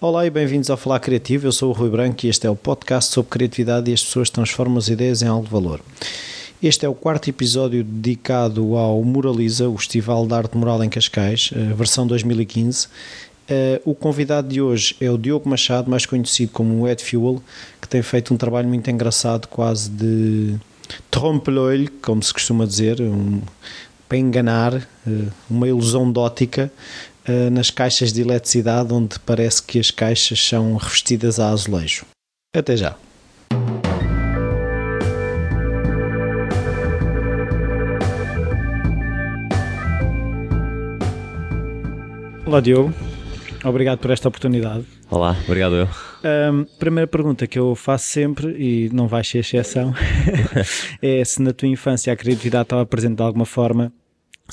Olá e bem-vindos ao Falar Criativo. Eu sou o Rui Branco e este é o podcast sobre criatividade e as pessoas transformam as ideias em algo de valor. Este é o quarto episódio dedicado ao Muraliza, o Festival de Arte Mural em Cascais, eh, versão 2015. Eh, o convidado de hoje é o Diogo Machado, mais conhecido como Ed Fuel, que tem feito um trabalho muito engraçado, quase de trompe-l'œil, como se costuma dizer, um, para enganar, eh, uma ilusão de ótica, eh, nas caixas de eletricidade, onde parece que as caixas são revestidas a azulejo. Até já! Olá Diogo, obrigado por esta oportunidade. Olá, obrigado eu. Um, primeira pergunta que eu faço sempre, e não vai ser exceção, é se na tua infância a criatividade estava presente de alguma forma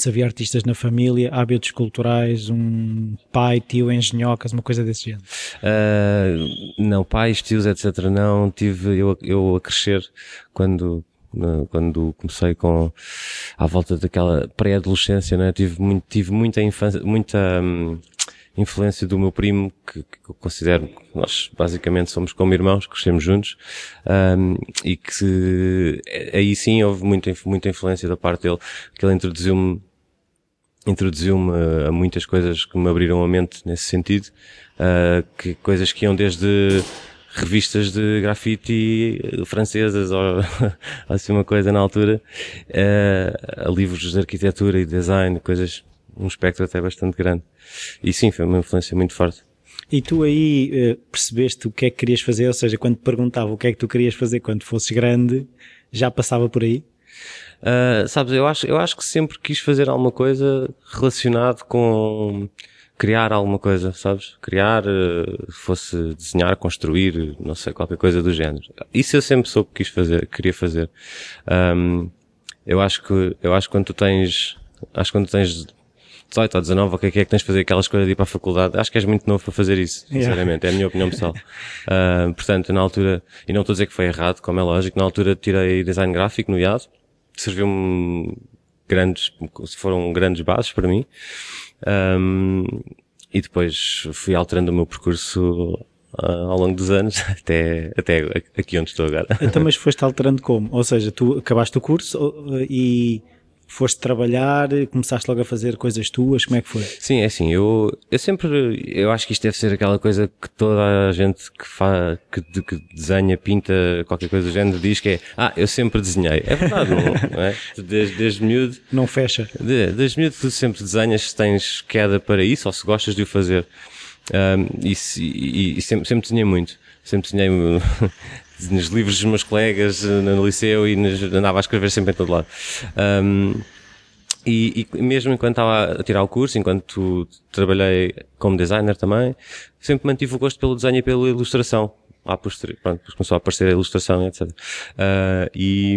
se havia artistas na família, hábitos culturais, um pai, tio, engenhocas, uma coisa desse género? Uh, não, pais, tios, etc. Não, tive eu, eu a crescer quando, quando comecei com à volta daquela pré-adolescência, né? tive, muito, tive muita infância, muita hum, influência do meu primo, que, que, eu considero, nós basicamente somos como irmãos, crescemos juntos, um, e que aí sim houve muita, muita influência da parte dele, que ele introduziu-me introduziu-me a muitas coisas que me abriram a mente nesse sentido, uh, que coisas que iam desde revistas de grafite francesas ou assim uma coisa na altura, uh, a livros de arquitetura e design, coisas, um espectro até bastante grande. E sim, foi uma influência muito forte. E tu aí uh, percebeste o que é que querias fazer, ou seja, quando te perguntava o que é que tu querias fazer quando fosses grande, já passava por aí? Uh, sabes, eu acho, eu acho que sempre quis fazer alguma coisa relacionado com criar alguma coisa, sabes? Criar, uh, fosse desenhar, construir, não sei, qualquer coisa do género. Isso eu sempre soube que quis fazer, queria fazer. Um, eu acho que, eu acho que quando tu tens, acho que quando tu tens 18 ou 19, o que é que é que tens de fazer aquela escolha de ir para a faculdade? Acho que és muito novo para fazer isso, sinceramente. Yeah. É a minha opinião pessoal. Uh, portanto, na altura, e não estou a dizer que foi errado, como é lógico, na altura tirei design gráfico no IAD, serviu-me grandes, foram grandes bases para mim. Um, e depois fui alterando o meu percurso uh, ao longo dos anos, até, até aqui onde estou agora. Então, mas foste alterando como? Ou seja, tu acabaste o curso e foste trabalhar, começaste logo a fazer coisas tuas, como é que foi? Sim, é assim, eu, eu sempre, eu acho que isto deve ser aquela coisa que toda a gente que faz, que, que desenha, pinta, qualquer coisa do género diz que é, ah, eu sempre desenhei. É verdade, não, é? Desde, desde miúdo. Não fecha. De, desde miúdo tu sempre desenhas se tens queda para isso ou se gostas de o fazer. Um, e, e, e sempre, sempre desenhei muito. Sempre desenhei nos livros dos meus colegas eh, no liceu e nos, andava a escrever sempre em todo lado. Um, e, e, mesmo enquanto estava a tirar o curso, enquanto trabalhei como designer também, sempre mantive o gosto pelo desenho e pela ilustração. Lá posterior, pronto, depois começou a aparecer a ilustração, etc. Uh, e,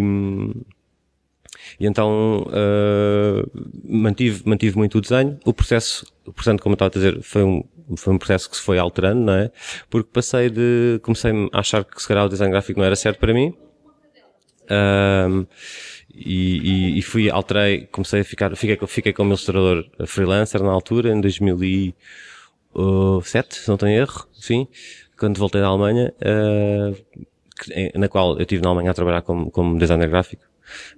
e então uh, mantive, mantive muito o desenho. O processo, portanto, como eu estava a dizer, foi um, foi um processo que se foi alterando, não é? Porque passei de, comecei a achar que se calhar o design gráfico não era certo para mim. Um, e, e, e, fui, alterei, comecei a ficar, fiquei, fiquei como ilustrador freelancer na altura, em 2007, se não tenho erro, sim, quando voltei da Alemanha, uh, na qual eu estive na Alemanha a trabalhar como, como designer gráfico.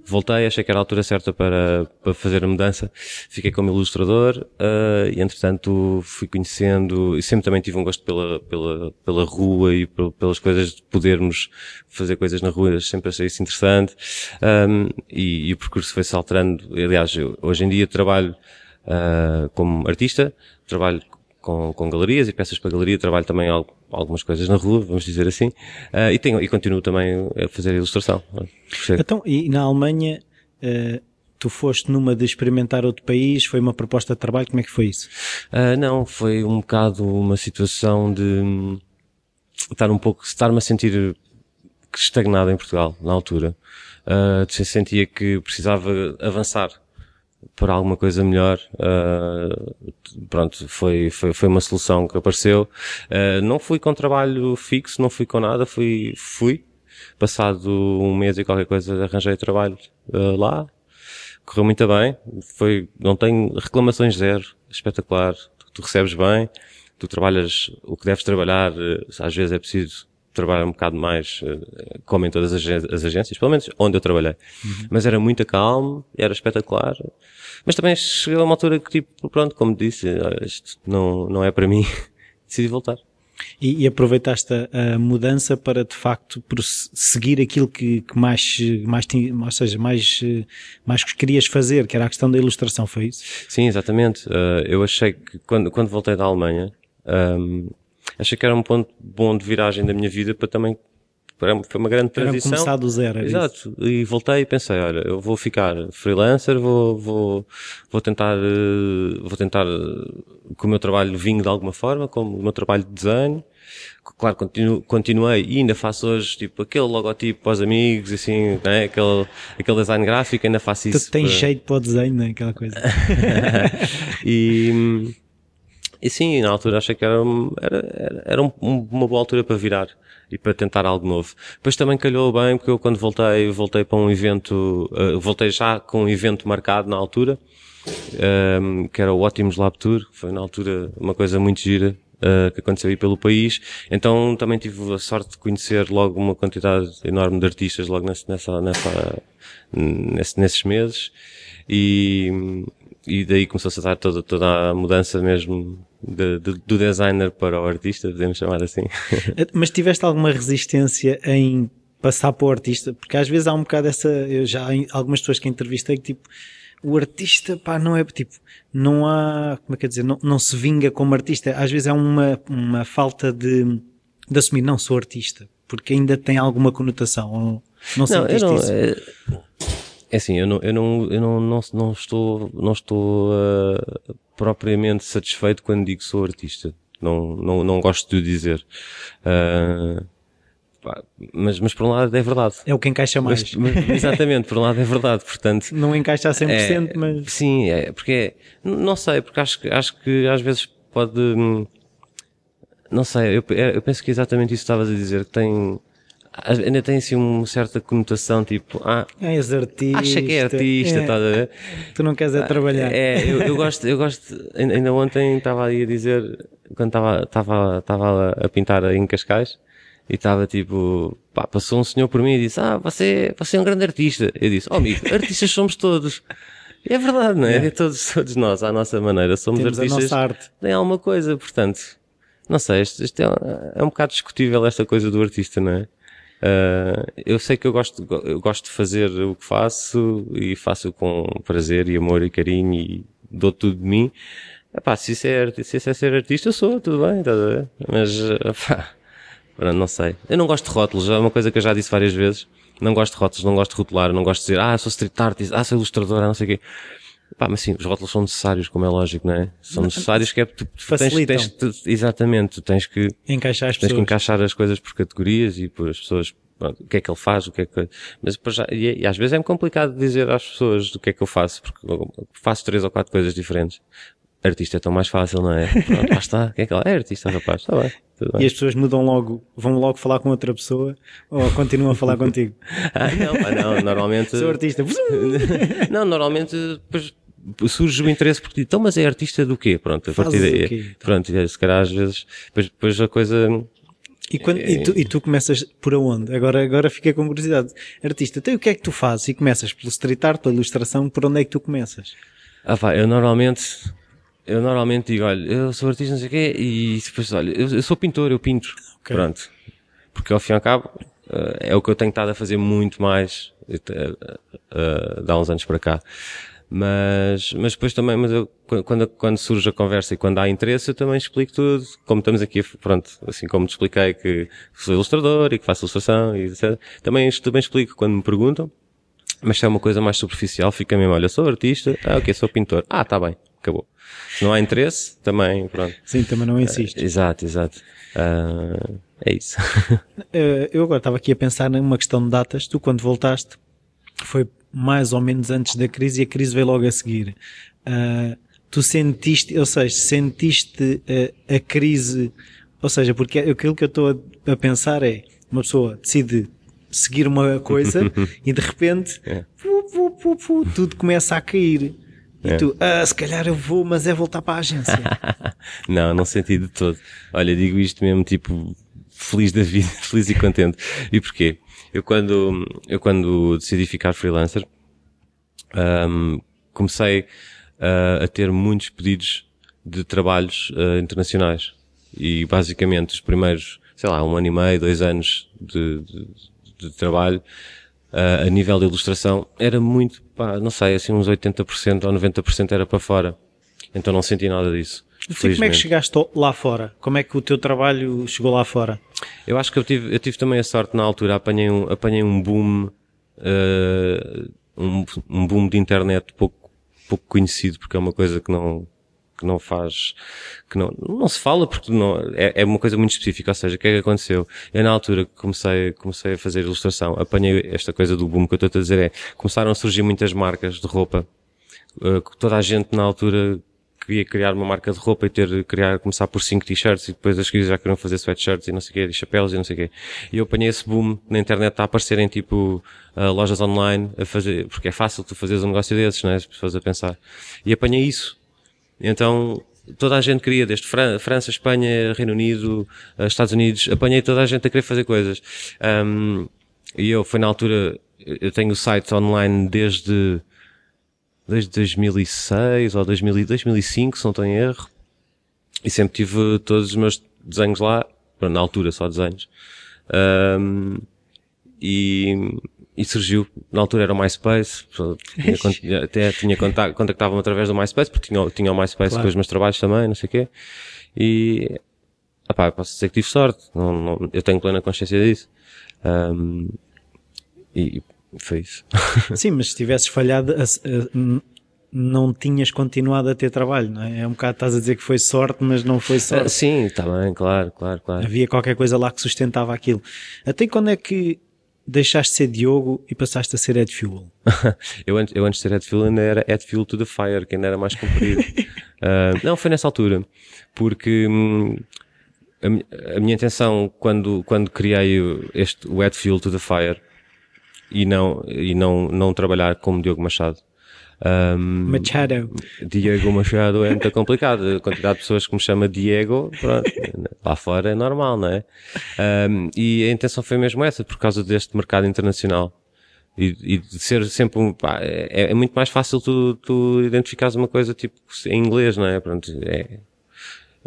Voltei, achei que era a altura certa para, para fazer a mudança. Fiquei como ilustrador uh, e, entretanto, fui conhecendo e sempre também tive um gosto pela, pela, pela rua e pelas coisas de podermos fazer coisas na rua. Sempre achei isso interessante. Um, e, e, o percurso foi-se alterando. Aliás, eu, hoje em dia trabalho uh, como artista, trabalho com, com galerias e peças para galeria, trabalho também algumas coisas na rua, vamos dizer assim, uh, e, tenho, e continuo também a fazer ilustração. Então, e na Alemanha, uh, tu foste numa de experimentar outro país, foi uma proposta de trabalho, como é que foi isso? Uh, não, foi um bocado uma situação de estar um pouco, estar-me a sentir estagnado em Portugal, na altura. Uh, sentia que precisava avançar por alguma coisa melhor, uh, pronto, foi, foi, foi uma solução que apareceu. Uh, não fui com trabalho fixo, não fui com nada, fui, fui. Passado um mês e qualquer coisa arranjei trabalho uh, lá. Correu muito bem. Foi, não tenho reclamações zero. Espetacular. Tu, tu recebes bem. tu trabalhas o que deves trabalhar, às vezes é preciso trabalhar um bocado mais, eh, como em todas as, as agências, pelo menos onde eu trabalhei. Uhum. Mas era muito calmo, era espetacular. Mas também chegou a uma altura que, tipo, pronto, como disse, isto não, não é para mim, decidi voltar. E, e, aproveitaste a, a, mudança para de facto seguir aquilo que, que mais, mais, ou seja, mais, mais querias fazer, que era a questão da ilustração, foi isso? Sim, exatamente. Uh, eu achei que quando, quando voltei da Alemanha, um, achei que era um ponto bom de viragem da minha vida para também foi uma grande transição. Era começar do zero. Exato. Isso. E voltei e pensei, olha, eu vou ficar freelancer, vou, vou, vou tentar, eh, vou tentar eh, que o meu trabalho vingue de alguma forma, como o meu trabalho de desenho. Claro, continuo, continuei e ainda faço hoje, tipo, aquele logotipo para os amigos, assim, né? aquele, aquele design gráfico, ainda faço isso. Tu tens para... jeito para o desenho, né? Aquela coisa. e, e sim, na altura achei que era, era, era um, uma boa altura para virar e para tentar algo novo. Depois também calhou bem, porque eu quando voltei, voltei para um evento, uh, voltei já com um evento marcado na altura, um, ehm, que era o Ótimos Lab Tour, foi na altura uma coisa muito gira, uh, que aconteceu aí pelo país. Então também tive a sorte de conhecer logo uma quantidade enorme de artistas logo nessa, nessa, nessa nesse, nesses meses. E, e daí começou-se a dar toda, toda a mudança mesmo de, de, do designer para o artista, podemos chamar assim. Mas tiveste alguma resistência em passar para o artista? Porque às vezes há um bocado essa, eu já há algumas pessoas que entrevistei que tipo, o artista, pá, não é tipo, não há, como é que é dizer, não, não se vinga como artista. Às vezes é uma, uma falta de, de assumir, não sou artista, porque ainda tem alguma conotação. Não, não eu não, isso? É, é assim, eu não, eu não, eu não, não, não estou, não estou uh, propriamente satisfeito quando digo que sou artista. Não, não, não gosto de dizer. Uh, mas, mas por um lado é verdade. É o que encaixa mais. Mas, mas, exatamente, por um lado é verdade, portanto. Não encaixa a 100%, é, mas. Sim, é, porque é, não sei, porque acho que, acho que às vezes pode, hum, não sei, eu, eu penso que é exatamente isso que estavas a dizer, que tem, ainda tem assim uma certa conotação, tipo, ah, és artista. Acha que é artista, é. estás a ver? Tu não queres é trabalhar. É, eu, eu gosto, eu gosto, ainda ontem estava aí a dizer, quando estava, estava, estava a pintar em Cascais, e estava tipo, pá, passou um senhor por mim e disse, ah, você, você é um grande artista. Eu disse, oh amigo, artistas somos todos. E é verdade, não é? é? Todos, todos nós, à nossa maneira, somos Temos artistas. A nossa arte. Tem alguma coisa, portanto, não sei, isto, isto é, é, um bocado discutível esta coisa do artista, não é? Uh, eu sei que eu gosto, eu gosto de fazer o que faço e faço com prazer e amor e carinho e dou tudo de mim. Epá, se isso é, se isso é ser artista, eu sou, tudo bem, tá a ver? Mas, epá, não sei. Eu não gosto de rótulos, é uma coisa que eu já disse várias vezes. Não gosto de rótulos, não gosto de rotular, não gosto de dizer, ah, sou street artist, ah, sou ilustrador, não sei o quê. Pá, mas sim, os rótulos são necessários, como é lógico, não é? São necessários que é, tu, tu tens, tens, tu, exatamente, tu tens que, encaixar as tens pessoas. que encaixar as coisas por categorias e por as pessoas, pronto, o que é que ele faz, o que é que, mas já, e, e, às vezes é complicado dizer às pessoas do que é que eu faço, porque faço três ou quatro coisas diferentes. Artista é tão mais fácil, não é? Pronto, lá está. Quem é que ela é artista, rapaz? Está bem, E as pessoas mudam logo, vão logo falar com outra pessoa ou continuam a falar contigo? ah, não, pá, não, normalmente. Sou artista. não, normalmente, depois surge o interesse porque então, mas é artista do quê? Pronto, a partir daí. Então? Pronto, se calhar às vezes, depois, depois a coisa. E, quando, é... e, tu, e tu começas por onde? Agora, agora fiquei com curiosidade. Artista, então o que é que tu fazes? E começas pelo street art, pela ilustração, por onde é que tu começas? Ah pá, eu normalmente eu normalmente digo, olha, eu sou artista, não sei o quê, e depois, olha, eu, eu sou pintor, eu pinto. Okay. Pronto. Porque ao fim e ao cabo, uh, é o que eu tenho estado a fazer muito mais, uh, uh, há uns anos para cá. Mas, mas depois também, mas eu, quando, quando surge a conversa e quando há interesse, eu também explico tudo. Como estamos aqui, pronto, assim como te expliquei que sou ilustrador e que faço ilustração e etc. Também, também explico quando me perguntam. Mas se é uma coisa mais superficial, fica mesmo, olha, sou artista, ah, ok, sou pintor. Ah, tá bem, acabou. Se não há interesse, também, pronto. Sim, também não insiste. Uh, exato, exato. Uh, é isso. uh, eu agora estava aqui a pensar numa questão de datas. Tu, quando voltaste, foi mais ou menos antes da crise e a crise veio logo a seguir. tu sentiste, ou seja, sentiste a crise, ou seja, porque aquilo que eu estou a, a pensar é, uma pessoa decide seguir uma coisa e de repente é. pu, pu, pu, tudo começa a cair E É. tu, ah, se calhar eu vou, mas é voltar para a agência. não, não senti de todo. Olha, digo isto mesmo, tipo, feliz da vida, feliz e contente. E porquê? Eu quando, eu quando decidi ficar freelancer, ahm, comecei ah, a ter muitos pedidos de trabalhos ah, internacionais. E basicamente os primeiros, sei lá, um ano e meio, dois anos de, de, de trabalho, ah, a nível de ilustração, era muito, pá, não sei, assim uns 80% ou 90% era para fora. Então não senti nada disso. E como é que chegaste lá fora? Como é que o teu trabalho chegou lá fora? Eu acho que eu tive, eu tive também a sorte na altura, apanhei um, apanhei um boom, eh, um, um boom de internet pouco, pouco conhecido, porque é uma coisa que não, que não faz, que não, não se fala porque não, é, é uma coisa muito específica, ou seja, o que é que aconteceu? Eu na altura que comecei, comecei a fazer ilustração, apanhei esta coisa do boom que eu estou a dizer é, começaram a surgir muitas marcas de roupa, que toda a gente na altura queria criar uma marca de roupa e ter, criar, começar por cinco t-shirts e depois as que já queriam fazer sweatshirts e não sei o quê, e chapéus e não sei o quê. E eu apanhei esse boom na internet a aparecerem tipo, ah, lojas online a fazer, porque é fácil tu fazeres um negócio desses, não é? As pessoas a pensar. E apanhei isso. Então, toda a gente queria, desde Fran França, Espanha, Reino Unido, ah, Estados Unidos, apanhei toda a gente a querer fazer coisas. Ahm, e eu, foi na altura, eu tenho o site online desde, desde 2006 ou 2000, 2005, se não em erro. E sempre tive todos os meus desenhos lá, na altura só desenhos. Ahm, e, e surgiu, na altura era o MySpace, tinha, até tinha contact, contactava-me através do MySpace, porque tinha, o- tinha o MySpace Claro. com os meus trabalhos também, não sei o quê. E, opá, posso dizer que tive sorte, não, não- eu tenho plena consciência disso. Ahm, e foi isso. Sim, mas se tivesses falhado, não tinhas continuado a ter trabalho, não é? É um bocado, estás a dizer que foi sorte, mas não foi Ah, sorte. sim, está bem, claro, claro, claro. Havia qualquer coisa lá que sustentava aquilo. Até quando é que deixaste de ser Diogo e passaste a ser Ed Fuel? eu, antes, eu antes de ser Ed Fuel ainda era Ed Fuel to the Fire, que ainda era mais comprido. Ah, não, foi nessa altura. Porque hum, a, a minha intenção quando, quando criei este, o Ed Fuel to the Fire e não, e não, não trabalhar como Diogo Machado. hum, Machado. Diego Machado é muito complicado. A quantidade de pessoas que me chama Diego, pronto, lá fora é normal, não é? Um, e a intenção foi mesmo essa, por causa deste mercado internacional. E, e de ser sempre um, pá, é, é muito mais fácil tu, tu identificares uma coisa tipo em inglês, não é? Pronto, é,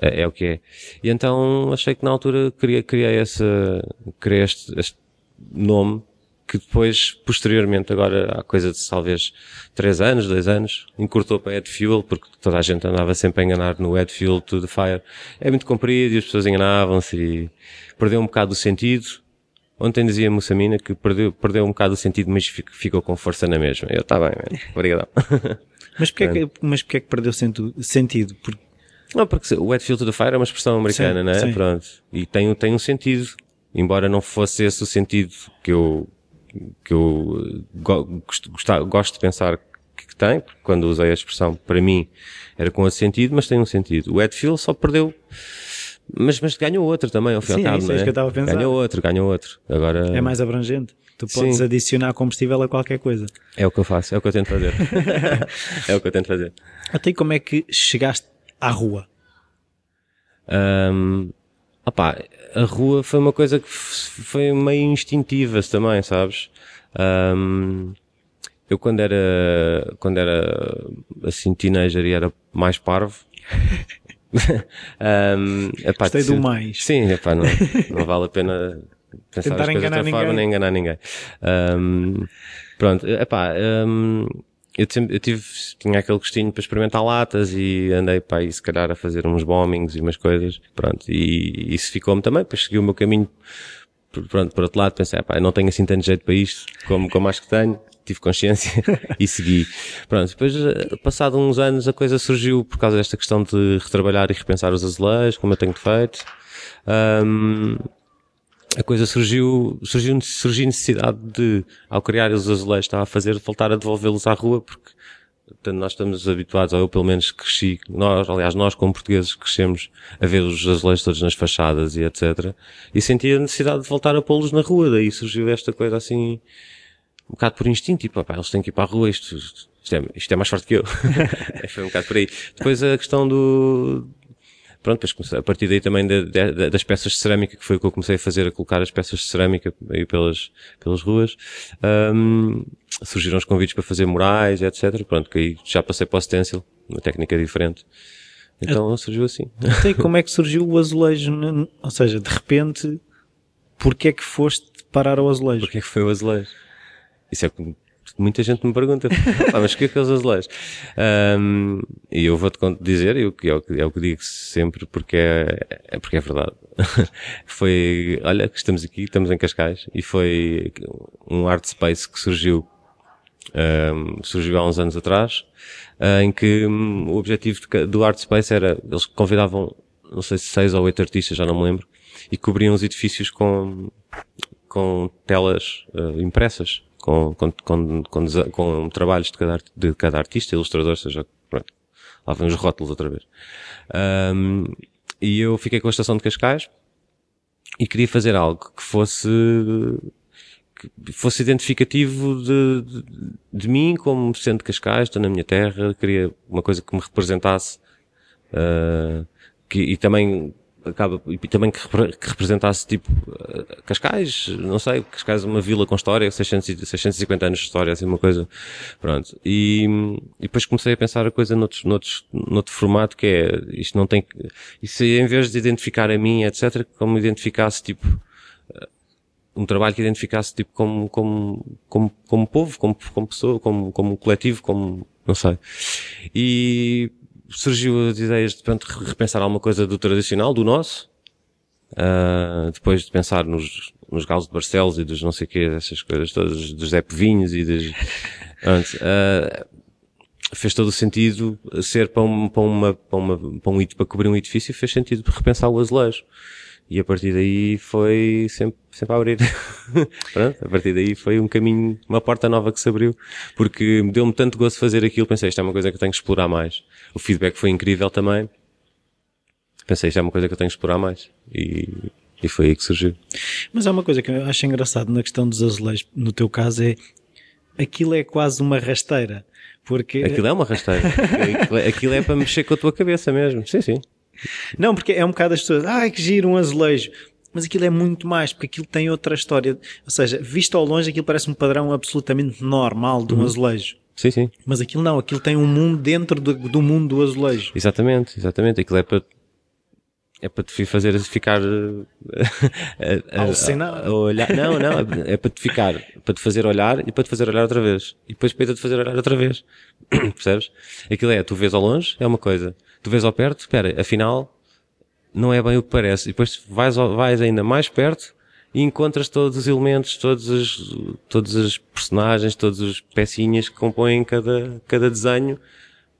é, é o que é. E então achei que na altura criei, criei essa, criei este, este nome que depois, posteriormente, agora há coisa de talvez três anos, dois anos, encurtou para Ed Fuel, porque toda a gente andava sempre a enganar no Ed Fuel to the Fire. É muito comprido e as pessoas enganavam-se e perdeu um bocado o sentido. Ontem dizia a Mussamina que perdeu, perdeu um bocado o sentido, mas fic- ficou com força na mesma. Eu, tá bem, man. obrigado. Mas porquê, é que, mas porquê é que perdeu sento- sentido? Porque Não, porque o Wet Field to the Fire é uma expressão americana, Sim, não é? sim. Pronto. E tem, tem um sentido. Embora não fosse esse o sentido que eu, que eu eh, go, gosto, gosto de pensar que, tem, porque quando usei a expressão, para mim, era com esse sentido, mas tem um sentido. O Ed Field só perdeu, mas, mas ganhou outro também, ao fim e Sim, ao é cabo, isso, é é? isso que eu estava a pensar. Ganhou outro, ganhou outro. Agora, é mais abrangente. Tu podes Sim. adicionar combustível a qualquer coisa. é o que eu faço, é o que eu tento fazer. é o que eu tento fazer. Até como é que chegaste à rua? Um, opá, a rua foi uma coisa que foi meio instintiva também, sabes? Um, eu quando era, quando era assim teenager e era mais parvo, um, epá, Gostei do mais. Sim, epá, não, não vale a pena pensar Tentar as coisas de outra forma ninguém. nem enganar ninguém. Um, pronto, epá, um, eu, sempre, eu tive, tinha aquele gostinho para experimentar latas e andei para aí se calhar a fazer uns bombings e umas coisas, pronto, e isso ficou-me também, depois segui o meu caminho, pronto, por outro lado pensei, pá, eu não tenho assim tanto jeito para isto, como, como acho que tenho, tive consciência e segui. Pronto, depois, eh, passado uns anos, a coisa surgiu por causa desta questão de retrabalhar e repensar os azulejos, como eu tenho feito. Ahm, a coisa surgiu, surgiu, surgiu necessidade de, ao criar os azulejos, estava a fazer, voltar a devolvê-los à rua, porque portanto, nós estamos habituados, ou eu pelo menos cresci, nós, aliás, nós como portugueses crescemos a ver os azulejos todos nas fachadas e etc. E sentia a necessidade de voltar a pô-los na rua, daí surgiu esta coisa assim, um bocado por instinto, tipo, pá, eles têm que ir para a rua, isto, isto, é, isto é mais forte que eu. Foi um bocado por aí. Depois a questão do, pronto, depois a partir daí também de, de, das peças de cerâmica, que foi o que eu comecei a fazer, a colocar as peças de cerâmica aí pelas, pelas ruas, um, surgiram os convites para fazer murais, etc. Pronto, que aí já passei para o stencil, uma técnica diferente. Então surgiu assim. Até como é que surgiu o azulejo? Ou seja, de repente, porquê é que foste parar ao azulejo? Porquê é que foi o azulejo? Isso é muita gente me pergunta, mas o que é que os azulejos? Um, e eu vou-te dizer, eu, é, o que, é o que digo sempre, porque é, é porque é verdade. foi, olha, que estamos aqui, estamos em Cascais, e foi um art space que surgiu, um, surgiu há uns anos atrás, em que um, o objetivo do art space era, eles convidavam, não sei se seis ou oito artistas, já não me lembro, e cobriam os edifícios com, com telas uh, impressas com, com, com, com, com trabalhos de cada, de cada artista, ilustrador, seja, pronto, lá vem os rótulos outra vez. Um, e eu fiquei com a estação de Cascais e queria fazer algo que fosse, que fosse identificativo de, de, de mim como sendo de Cascais, estou na minha terra, queria uma coisa que me representasse, uh, que, e também acaba, e também que, que, representasse tipo eh, Cascais, não sei, Cascais é uma vila com história, 600, 650 anos de história, assim uma coisa, pronto. E, e depois comecei a pensar a coisa noutros, noutros, noutro formato que é, isto não tem, isso em vez de identificar a mim, etc, como identificasse tipo, eh, um trabalho que identificasse tipo como, como, como, como povo, como, como pessoa, como, como coletivo, como, não sei. E surgiu as ideias de pronto, repensar alguma coisa do tradicional, do nosso, uh, depois de pensar nos, nos galos de Barcelos e dos não sei quê, essas coisas todas, dos Zé Vinhos e pronto, uh, fez todo o sentido ser para, um, para, uma, para, uma, para, um, para cobrir um edifício, fez sentido repensar o azulejo. E a partir daí foi sempre, sempre a abrir. Pronto, a partir daí foi um caminho, uma porta nova que se abriu, porque deu-me tanto gosto fazer aquilo, pensei, isto é uma coisa que eu tenho que explorar mais. O feedback foi incrível também. Pensei, isto é uma coisa que eu tenho que explorar mais. E, e foi aí que surgiu. Mas há uma coisa que eu acho engraçado na questão dos azulejos, no teu caso, é aquilo é quase uma rasteira. Porque... Aquilo é uma rasteira. aquilo é para mexer com a tua cabeça mesmo. Sim, sim. Não, porque é um bocado as pessoas, ai que giro um azulejo. Mas aquilo é muito mais, porque aquilo tem outra história. Ou seja, visto ao longe, aquilo parece um padrão absolutamente normal de um uhum. azulejo. Sim, sim. Mas aquilo não, aquilo tem um mundo dentro do, do mundo do azulejo. Exatamente, exatamente. Aquilo é para é para te fazer ficar a, a, a, a, olhar. Não, não, é para te ficar, para te fazer olhar e para te fazer olhar outra vez. E depois para te fazer olhar outra vez. Percebes? Aquilo é, tu vês ao longe, é uma coisa tu vês ao perto, espera, afinal, não é bem o que parece. E depois vais, vais ainda mais perto e encontras todos os elementos, todos os, todos os personagens, todas as pecinhas que compõem cada, cada desenho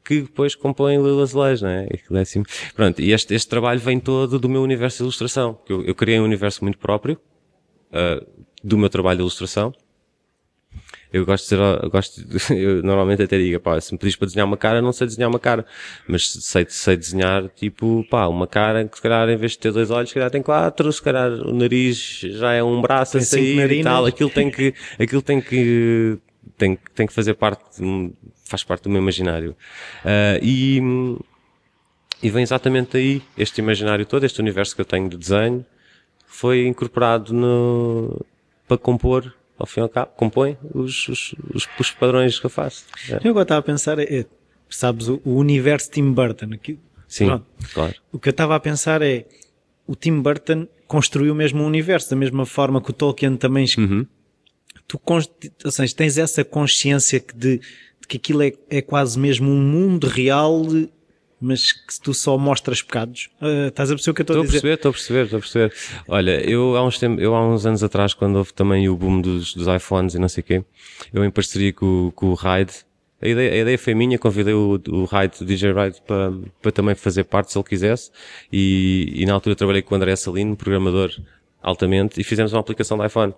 que depois compõem o azulejo, não é? é assim. Pronto, e este, este trabalho vem todo do meu universo de ilustração. Eu, eu criei um universo muito próprio, uh, do meu trabalho de ilustração, eu gosto de ser, eu gosto, de, eu normalmente até digo, pá, se me pedis para desenhar uma cara, não sei desenhar uma cara, mas sei, sei desenhar, tipo, pá, uma cara que se calhar em vez de ter dois olhos, se calhar tem quatro, se calhar o nariz já é um braço tem a sair e tal, aquilo tem que, aquilo tem que, tem, tem que fazer parte, faz parte do meu imaginário. Uh, e, e vem exatamente aí, este imaginário todo, este universo que eu tenho de desenho, foi incorporado no, para compor ao fim e ao cabo, compõe os, os, os, os padrões que eu faço. É. Eu agora estava a pensar, é, sabes, o, o universo Tim Burton. Aqui, Sim, pronto. claro. O que eu estava a pensar é, o Tim Burton construiu mesmo um universo, da mesma forma que o Tolkien também. Uhum. Tu ou seja, tens essa consciência de, de que aquilo é, é quase mesmo um mundo real mas que tu só mostras pecados. Uh, estás a perceber o que eu estou a dizer? Estou a perceber, estou a perceber, estou a perceber. Olha, eu há uns, tempos, eu há uns anos atrás, quando houve também o boom dos, dos iPhones e não sei o quê, eu em parceria com, com o Ride, a ideia, a ideia foi minha, convidei o, o Ride, o DJ Ride, para, para também fazer parte se ele quisesse, e, e na altura trabalhei com o André Salino, programador altamente, e fizemos uma aplicação de iPhone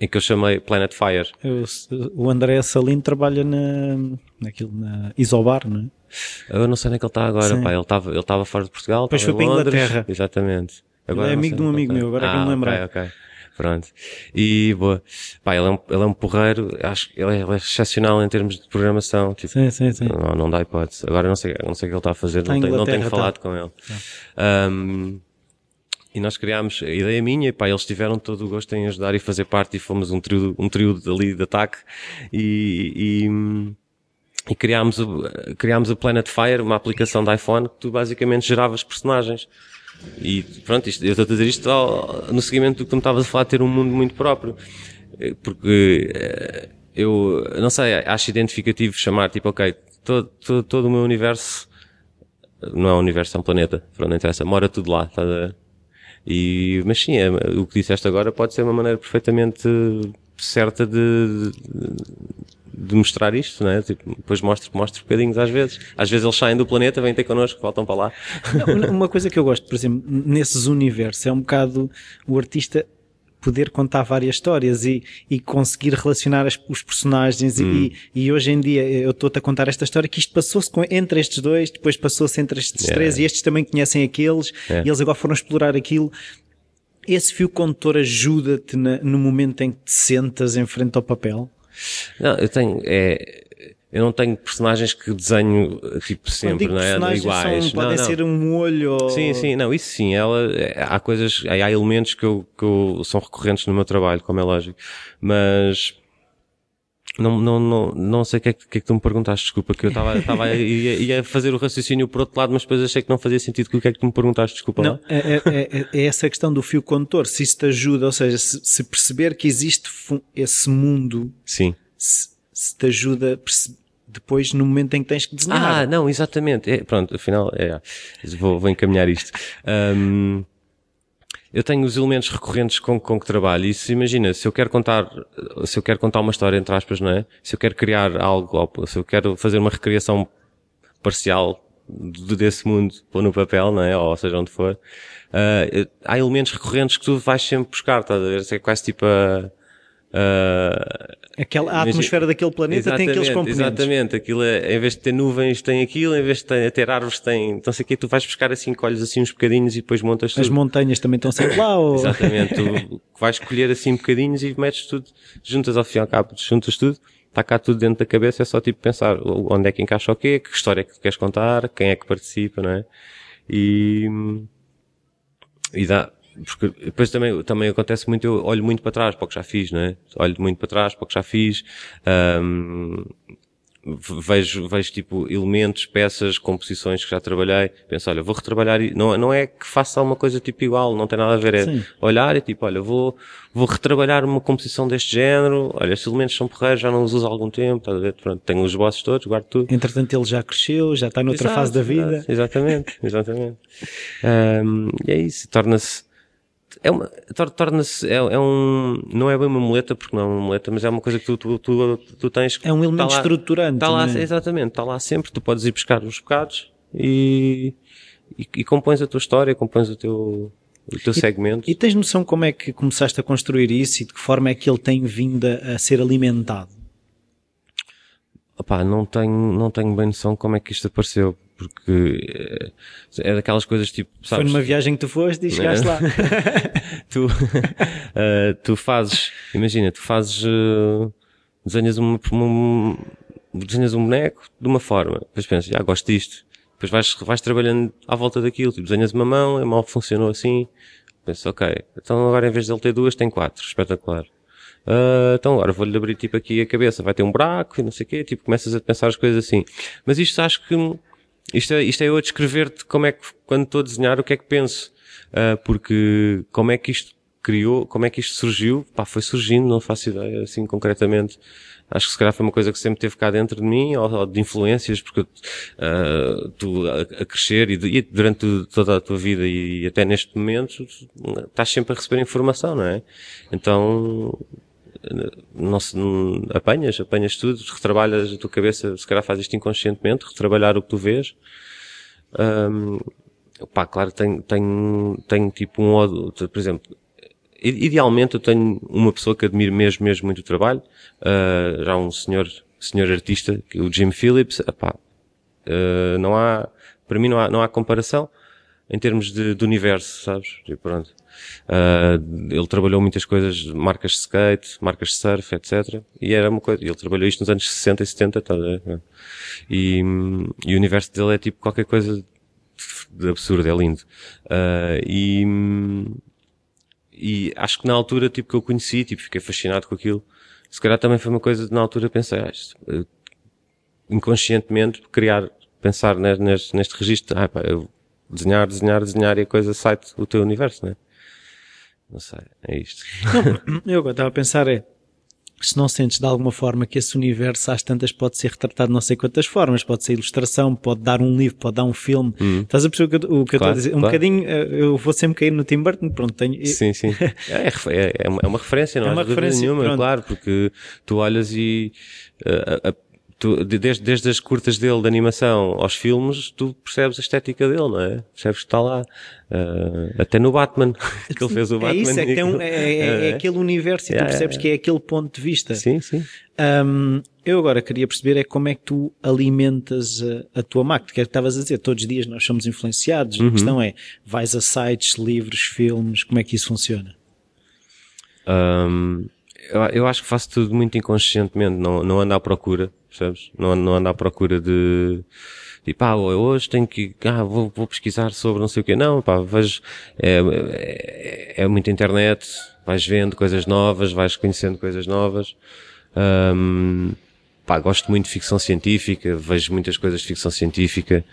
em que eu chamei Planet Fire. Eu, o André Salino trabalha na, naquilo, na Isobar, não é? Eu não sei onde é que ele está agora, pá. Ele estava ele fora de Portugal, Depois foi para a Inglaterra. Exatamente. Agora, ele é amigo de um amigo meu, agora ah, é que me lembro. Ok, ok. Pronto. E, boa. Pá, ele é um, ele é um porreiro, acho que ele é, ele é excepcional em termos de programação. Tipo, sim, sim, sim. Não, não dá hipótese. Agora não sei, não sei o que ele está a fazer, não, tenho, não tenho falado tá. com ele. Um, e nós criámos a ideia minha, e pá, eles tiveram todo o gosto em ajudar e fazer parte e fomos um trio, um trio ali de ataque e, e, e criámos, criámos a Planet Fire, uma aplicação de iPhone que tu basicamente geravas personagens. E pronto, isto, eu estou a dizer isto ao, no seguimento do que tu me estavas a falar, ter um mundo muito próprio. Eh, porque eh, eu, não sei, acho identificativo chamar, tipo, ok, todo, todo, todo o meu universo, não é um universo, é um planeta, pronto, não interessa, mora tudo lá, tá e, mas sim, é, o que disseste agora pode ser uma maneira perfeitamente certa de, de, de mostrar isto, não é? Tipo, depois mostro, mostro bocadinhos às vezes. Às vezes eles saem do planeta, vêm ter connosco, voltam para lá. Não, uma coisa que eu gosto, por exemplo, nesses universos, é um bocado o artista poder contar várias histórias e, e conseguir relacionar as, os personagens hum. e, e, hoje em dia eu estou-te a contar esta história que isto passou-se entre estes dois, depois passou-se entre estes yeah. três e estes também conhecem aqueles yeah. e eles agora foram explorar aquilo. Esse fio condutor ajuda-te no momento em que te sentas em frente ao papel? Não, eu tenho, é, eu não tenho personagens que desenho tipo sempre, não é? Iguais. São, podem não, ser um olho. Ou... Sim, sim, não, isso sim. Ela, há coisas, há elementos que, eu, que eu, são recorrentes no meu trabalho, como é lógico. Mas não, não, não, não sei o que, é que, que, é que tu me perguntaste, desculpa, que eu estava, estava ia, ia fazer o raciocínio por outro lado, mas depois achei que não fazia sentido o que é que tu me perguntaste, desculpa não, É, é, é, é, essa questão do fio condutor, se isso te ajuda, ou seja, se, se perceber que existe esse mundo, Sim. Se, se te ajuda depois no momento em que tens que desenhar. Ah, não, exatamente. É, pronto, afinal, é, vou, vou encaminhar isto. Um, eu tenho os elementos recorrentes com, com que trabalho e se imagina, se eu quero contar, se eu quero contar uma história entre aspas, não é? Se eu quero criar algo, ou se eu quero fazer uma recriação parcial desse mundo, pôr no papel, não é? Ou seja, onde for, uh, há elementos recorrentes que tu vais sempre buscar, estás a ver? É quase tipo a, Uh, Aquela, a atmosfera daquele planeta tem aqueles componentes. Exatamente, aquilo é, em vez de ter nuvens tem aquilo, em vez de ter, ter árvores tem, então sei que tu vais buscar assim, colhes assim uns bocadinhos e depois montas tudo. As montanhas também estão sempre lá ou... Exatamente, tu vais escolher assim bocadinhos e metes tudo, juntas ao fim ao cabo, juntas tudo, está cá tudo dentro da cabeça, é só tipo pensar onde é que encaixa o quê, que história é que queres contar, quem é que participa, não é? E, e dá, porque depois também, também acontece muito, eu olho muito para trás para o que já fiz, não é? Olho muito para trás para o que já fiz, um, vejo, vejo tipo elementos, peças, composições que já trabalhei, penso, olha, vou retrabalhar, não, não é que faça uma coisa tipo igual, não tem nada a ver, é Sim. olhar e tipo, olha, vou, vou retrabalhar uma composição deste género, olha, estes elementos são porreiros, já não os uso há algum tempo, estás a ver? Pronto, tenho os bosses todos, guardo tudo. Entretanto ele já cresceu, já está noutra Exato, fase da vida. Exatamente, exatamente. um, e é isso, torna-se, é uma, torna-se, é, é, um, não é bem uma muleta, porque não é uma muleta, mas é uma coisa que tu, tu, tu, tu tens. É um elemento tá lá, estruturante. Está lá, é? exatamente, está lá sempre, tu podes ir buscar os bocados e, e, e compões a tua história, compões o teu, o teu e, segmento. E tens noção como é que começaste a construir isso e de que forma é que ele tem vindo a, a ser alimentado? Opá, não tenho, não tenho bem noção como é que isto apareceu porque eh, é daquelas coisas tipo, sabes? Foi numa viagem que tu foste e chegaste lá. tu, uh, tu fazes, imagina, tu fazes, uh, desenhas um, um, desenhas um boneco de uma forma, depois pensas, ah, gosto disto, depois vais, vais trabalhando à volta daquilo, tipo, desenhas uma mão, a mão funcionou assim, pensas, ok, então agora em vez de ele ter duas, tem quatro, espetacular. Uh, então agora vou-lhe abrir tipo aqui a cabeça, vai ter um buraco e não sei o quê, tipo começas a pensar as coisas assim. Mas isto acho que isto é, isto é eu a descrever-te como é que, quando estou a desenhar, o que é que penso. Uh, porque como é que isto criou, como é que isto surgiu? Pá, foi surgindo, não faço ideia, assim, concretamente. Acho que se calhar foi uma coisa que sempre teve cá dentro de mim, ou, ou de influências, porque uh, tu a, a crescer e, e, durante toda a tua vida e, e até neste momento estás sempre a receber informação, não é? Então, não se, apanhas, apanhas tudo, retrabalhas a tua cabeça, se calhar fazes isto inconscientemente, retrabalhar o que tu vês. Um, pá, claro, tenho, tenho, tenho tipo um ódio, por exemplo, idealmente eu tenho uma pessoa que admiro mesmo, mesmo muito o trabalho, uh, já um senhor, senhor artista, o Jim Phillips, epá, uh, não há, para mim não há, não há comparação em termos de, de universo, sabes? E pronto. Uh, ele trabalhou muitas coisas, marcas de skate, marcas de surf, etc. E era uma coisa, ele trabalhou isto nos anos 60 e 70, tá, e, e o universo dele é tipo qualquer coisa de absurdo, é lindo. Uh, e, e acho que na altura, tipo, que eu conheci, tipo, fiquei fascinado com aquilo. Se calhar também foi uma coisa de, na altura, pensei, ah, isto, uh, inconscientemente, criar, pensar neste, neste registro, ah, pá, eu desenhar, desenhar, desenhar e a coisa sai o teu universo, né? Não sei, é isto. Não, eu agora estava a pensar é, se não sentes de alguma forma que esse universo às tantas pode ser retratado de não sei quantas formas, pode ser ilustração, pode dar um livro, pode dar um filme. Hum. Estás a perceber o que, eu, o que claro, eu estou a dizer? Um claro. bocadinho, eh, eu vou sempre cair no Tim Burton, pronto, tenho... Sim, sim. É, é, é, uma referência, não é? uma referência nenhuma, pronto. claro, porque tu olhas e uh, a, tu, desde, desde as curtas dele de animação aos filmes, tu percebes a estética dele, não é? Percebes que está lá. Uh, até no Batman, que ele fez o Batman. É isso, é, que um, é, é, é, é aquele universo e tu percebes que é aquele ponto de vista. Sim, sim. Um, eu agora queria perceber é como é que tu alimentas a, a tua máquina, que é que estavas a dizer, todos os dias nós somos influenciados, uhum. a questão é, vais a sites, livros, filmes, como é que isso funciona? Um, eu, eu acho que faço tudo muito inconscientemente, não, não ando à procura percebes? Não, não anda à procura de, tipo, ah, hoje tenho que, ah, vou, vou pesquisar sobre não sei o quê. Não, pá, vejo, é, é, é muita internet, vais vendo coisas novas, vais conhecendo coisas novas. Um, pá, gosto muito de ficção científica, vejo muitas coisas de ficção científica.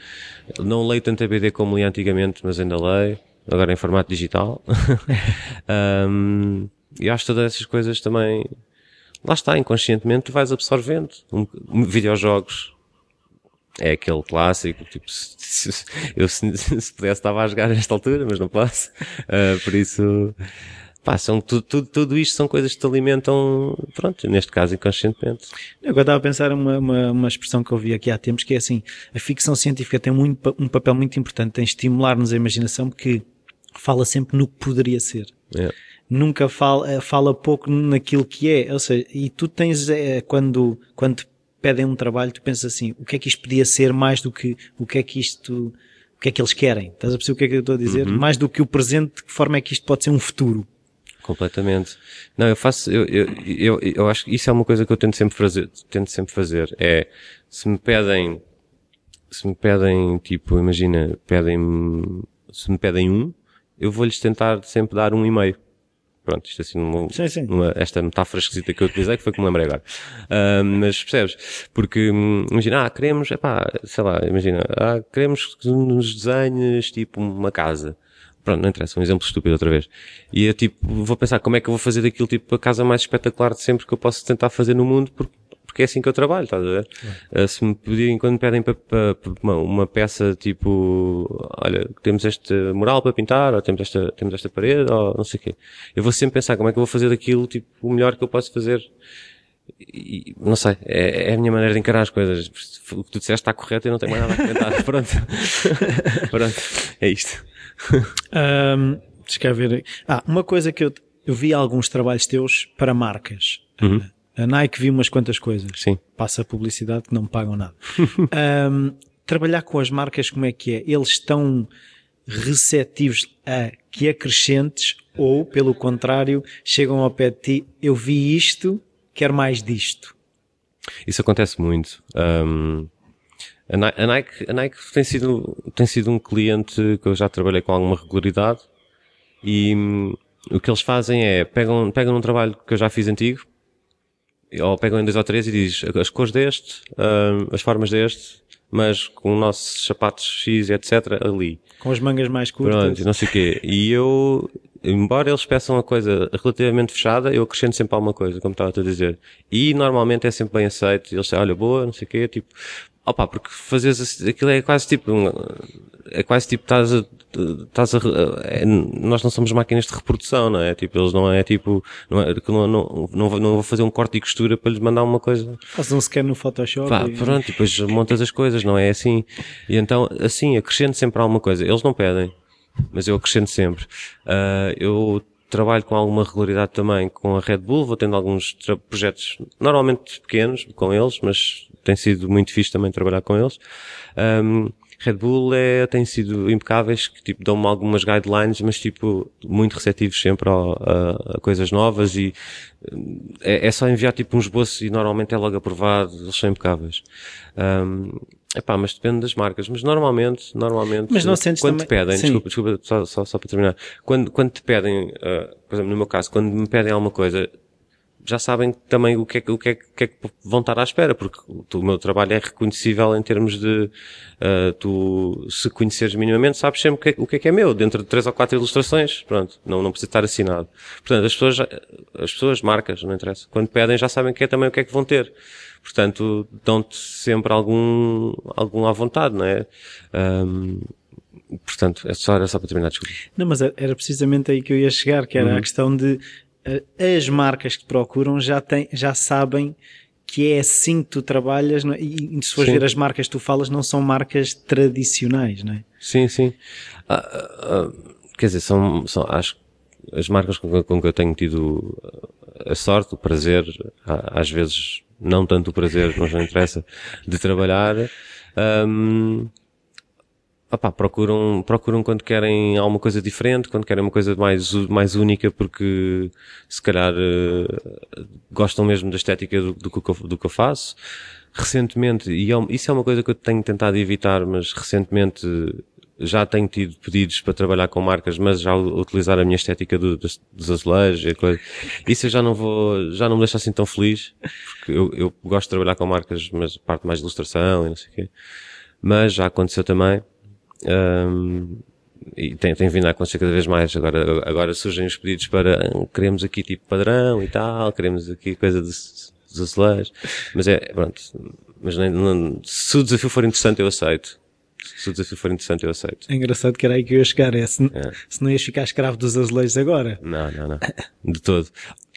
Não leio tanto a BD como li antigamente, mas ainda leio, agora em formato digital. um, e acho que todas essas coisas também lá está, inconscientemente tu vais absorvendo. Um, videojogos é aquele clássico, tipo, se, se, eu se, se pudesse estava a jogar nesta altura, mas não posso. Uh, por isso, pá, são, tudo, tudo, tudo isto são coisas que te alimentam, pronto, neste caso inconscientemente. Eu agora estava a pensar uma, uma, uma expressão que eu vi aqui há tempos, que é assim, a ficção científica tem muito, um papel muito importante em estimular-nos a imaginação, porque fala sempre no que poderia ser. É nunca fala, eh, fala pouco naquilo que é. Ou seja, e tu tens, é, quando, quando te pedem um trabalho, tu pensas assim, o que é que isto podia ser mais do que o que é que isto, o que é que eles querem? Estás a perceber o que é que eu estou a dizer? Uhum. Mais do que o presente, de que forma é que isto pode ser um futuro? Completamente. Não, eu faço, eu, eu, eu, eu acho que isso é uma coisa que eu tento sempre fazer, tento sempre fazer, é, se me pedem, se me pedem, tipo, imagina, pedem, se me pedem um, eu vou-lhes tentar sempre dar um e meio. Pronto, isto assim, uma, sim, sim. Uma, esta metáfora esquisita que eu utilizei, que foi que me lembrei agora. Uh, mas percebes? Porque, hum, imagina, ah, queremos, epá, sei lá, imagina, ah, queremos que nos desenhes, tipo, uma casa. Pronto, não interessa, um exemplo estúpido outra vez. E eu, tipo, vou pensar como é que eu vou fazer daquilo, tipo, a casa mais espetacular de sempre que eu posso tentar fazer no mundo, porque porque é assim que eu trabalho, estás a ver? Uh, se me pedirem, quando me pedem para, para, para uma, peça tipo, olha, temos este mural para pintar, ou temos esta, temos esta parede, ou não sei o quê. Eu vou sempre pensar como é que eu vou fazer daquilo, tipo, o melhor que eu posso fazer. E, não sei, é, é, a minha maneira de encarar as coisas. O que tu disseste está correto e não tenho mais nada a comentar. Pronto. Pronto. É isto. Um, deixa cá ver. Ah, uma coisa que eu, eu vi alguns trabalhos teus para marcas. Uhum. A Nike viu umas quantas coisas. Sim. Passa publicidade que não me pagam nada. um, trabalhar com as marcas, como é que é? Eles estão receptivos a que acrescentes ou, pelo contrário, chegam ao pé de ti, eu vi isto, quero mais disto. Isso acontece muito. Um, a Nike, a Nike tem, sido, tem sido um cliente que eu já trabalhei com alguma regularidade e um, o que eles fazem é pegam, pegam um trabalho que eu já fiz antigo ou pegam em dois ou três e diz as cores deste, uh, as formas deste, mas com os nossos sapatos X, etc, ali. Com as mangas mais curtas. Pronto, não sei o quê. E eu, embora eles peçam uma coisa relativamente fechada, eu acrescento sempre alguma coisa, como estava a dizer. E normalmente é sempre bem aceito. Eles dizem, olha, boa, não sei o quê, tipo, opa, porque fazes aquilo é quase tipo, é quase tipo, estás a, estás a, é, nós não somos máquinas de reprodução, não é? Tipo, eles não é tipo, não, é, não, não, não, vou, não vou fazer um corte e costura para lhes mandar uma coisa. Faz um scan no Photoshop. Pá, e... pronto, e depois montas as coisas, não é assim. E então, assim, acrescento sempre alguma coisa. Eles não pedem, mas eu acrescento sempre. Uh, eu trabalho com alguma regularidade também com a Red Bull, vou tendo alguns projetos normalmente pequenos com eles, mas tem sido muito fixe também trabalhar com eles. Um, Red Bull é, tem sido impecáveis, que tipo, dão-me algumas guidelines, mas tipo, muito receptivos sempre ao, a, a, coisas novas e é, é, só enviar tipo um esboço e normalmente é logo aprovado, eles são impecáveis. Um, Epá, mas depende das marcas. Mas normalmente, normalmente, mas não sentes quando também... te pedem, Sim. desculpa, desculpa, só, só, só para terminar. Quando, quando te pedem, uh, por exemplo, no meu caso, quando me pedem alguma coisa, já sabem também o que é, que- o que, é, o que, é que vão estar à espera, porque o, meu trabalho é reconhecível em termos de, uh, tu, se conheceres minimamente, sabes sempre o que, é, o que é que é meu, dentro de três ou quatro ilustrações, pronto, não, não precisa estar assinado. Portanto, as pessoas, as pessoas, marcas, não interessa, quando pedem já sabem que é também o que é que vão ter. Portanto, dão-te sempre algum, algum à vontade, não é? Um, portanto, é só, era só para terminar, desculpa. Não, mas era precisamente aí que eu ia chegar, que era a questão de as marcas que procuram já, têm, já sabem que é assim que tu trabalhas não é? e, se fores ver as marcas que tu falas não são marcas tradicionais, não é? Sim, sim. Ah, ah, ah, quer dizer, são, são, acho que as marcas com, com que eu tenho tido a sorte, o prazer, às vezes não tanto o prazer, mas não interessa, de trabalhar, ahm, opá, procuram, procuram quando querem alguma coisa diferente, quando querem uma coisa mais, mais única, porque se calhar eh, gostam mesmo da estética do, do, que eu, do que eu faço. Recentemente, e é um- isso é uma coisa que eu tenho tentado evitar, mas recentemente já tenho tido pedidos para trabalhar com marcas, mas já utilizar a minha estética do, dos, dos azulejos. Isso eu já não vou, já não me deixa assim tão feliz, porque eu, eu gosto de trabalhar com marcas, mas parte mais de ilustração e não sei o quê. Mas já aconteceu também. Ahm, e tem, tem vindo a acontecer cada vez mais. Agora, agora surgem os pedidos para "Ah, queremos aqui tipo padrão e tal, queremos aqui coisa dos, dos azulejos. Mas é, pronto. Mas nem, não, se o desafio for interessante, eu aceito. Se o desafio for interessante, eu aceito. É engraçado que era aí que eu ia chegar, é, se, É. se não ias ficar escravo dos azulejos agora. Não, não, não. De todo.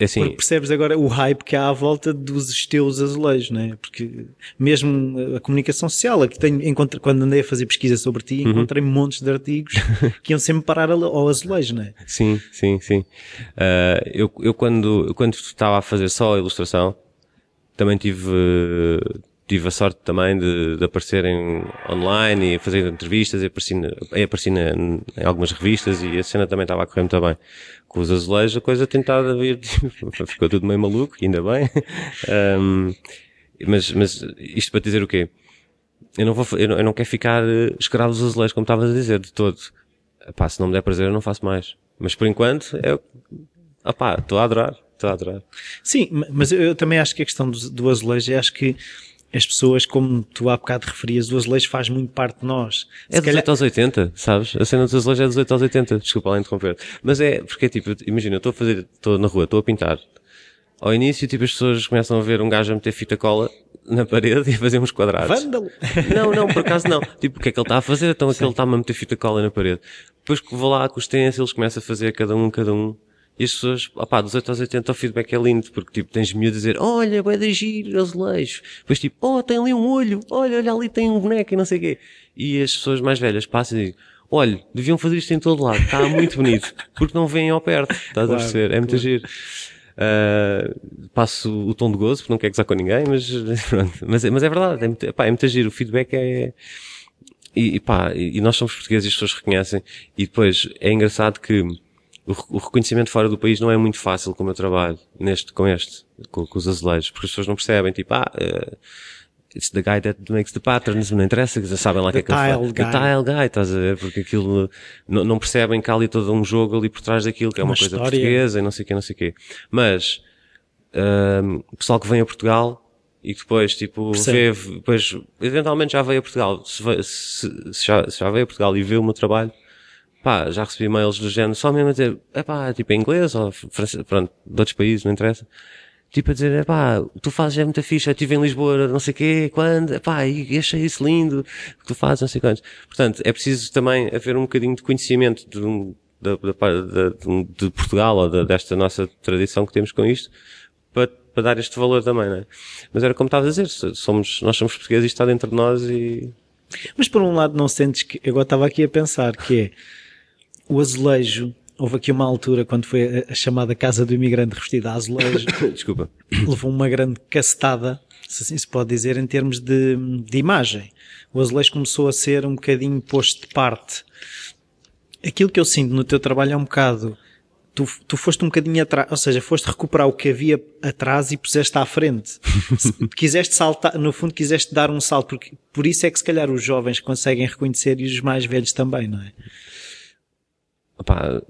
Assim, Porque percebes agora o hype que há à volta dos teus azulejos, não é? Porque mesmo a comunicação social, aqui tenho, encontro, quando andei a fazer pesquisa sobre ti, Uhum. encontrei montes de artigos que iam sempre parar ao azulejo, não é? Sim, sim, sim. Ah, eu, eu quando, eu quando estava a fazer só a ilustração, também tive, eh, tive a sorte também de, de aparecer em, online e fazer entrevistas e apareci, apareci na, em algumas revistas e a cena também estava a correr muito bem. Com os azulejos a coisa tentada vir, ficou tudo meio maluco, ainda bem. Ahm, mas, mas isto para dizer o quê? Eu não vou, eu não, eu não quero ficar eh, escravo dos azulejos, como estavas a dizer, de todo. Pá, se não me der prazer, eu não faço mais. Mas por enquanto, é, estou a adorar, estou a adorar. Sim, ma- mas eu, também acho que a questão do, do azulejo, acho que as pessoas, como tu há bocado referias, o azulejo faz muito parte de nós. É dos 8 aos 80, sabes? A cena dos azulejos é dos 8 aos 80, desculpa lá interromper. Mas é, porque é tipo, imagina, eu estou a fazer, estou na rua, estou a pintar. Ao início, tipo, as pessoas começam a ver um gajo a meter fita cola na parede e a fazer uns quadrados. Vândalo! Não, não, por acaso não. Tipo, o que é que ele está a fazer? Então aquele está-me a meter fita cola na parede. Depois que vou lá com os utensílios, começa a fazer cada um, cada um. E as pessoas, opá, dos 8 aos 80 o feedback é lindo, porque tipo, tens miúdo a dizer, olha, vai de giro, azulejo. Depois tipo, oh, tem ali um olho, olha, olha ali tem um boneco e não sei o quê. E as pessoas mais velhas passam e dizem, olha, deviam fazer isto em todo lado, está muito bonito, porque não vêm ao perto, estás a Claro, perceber? É muito giro. Uh, passo o tom de gozo, porque não quero gozar com ninguém, mas pronto. Mas, é- mas é verdade, é muito, é muito giro. O feedback é, e, e pá, e e nós somos portugueses e as pessoas reconhecem. E depois é engraçado que o, re- o reconhecimento fora do país não é muito fácil com o meu trabalho, neste, com este, com, com os azulejos, porque as pessoas não percebem, tipo, ah, eh, it's the guy that makes the patterns, não interessa, que sabem lá o que The é que ele faz. The guy. tile guy, estás a ver? Porque aquilo, não, não percebem que há ali todo um jogo ali por trás daquilo, que é uma, Uma coisa história. portuguesa e não sei o quê, não sei o quê. Mas, ahm, o pessoal que vem a Portugal e que depois, tipo, vê, depois, eventualmente já veio a Portugal, se, se- se já, se já veio a Portugal e vê o meu trabalho, pá, já recebi e-mails do género, só mesmo a dizer, é pá, tipo em inglês ou francês, pronto, de outros países, não interessa. Tipo a dizer, é pá, tu fazes é muita ficha, estive em Lisboa, não sei quê, quando, é pá, e achei isso lindo, que tu fazes, não sei quantos. Portanto, é preciso também haver um bocadinho de conhecimento de, um, de, de Portugal ou da- desta nossa tradição que temos com isto, para, para dar este valor também, não é? Mas era como estava a dizer, somos, nós somos portugueses e está dentro de nós e, Mas por um lado não sentes que, agora estava aqui a pensar que é o azulejo, houve aqui uma altura quando foi a, chamada Casa do Imigrante revestida a azulejo. Desculpa. Levou uma grande cacetada, se assim se pode dizer, em termos de, de imagem. O azulejo começou a ser um bocadinho posto de parte. Aquilo que eu sinto no teu trabalho é um bocado tu, tu foste um bocadinho atrás, ou seja, foste recuperar o que havia atrás e puseste à frente. quiseste saltar, no fundo quiseste dar um salto, porque por isso é que se calhar os jovens conseguem reconhecer e os mais velhos também, não é? Opa,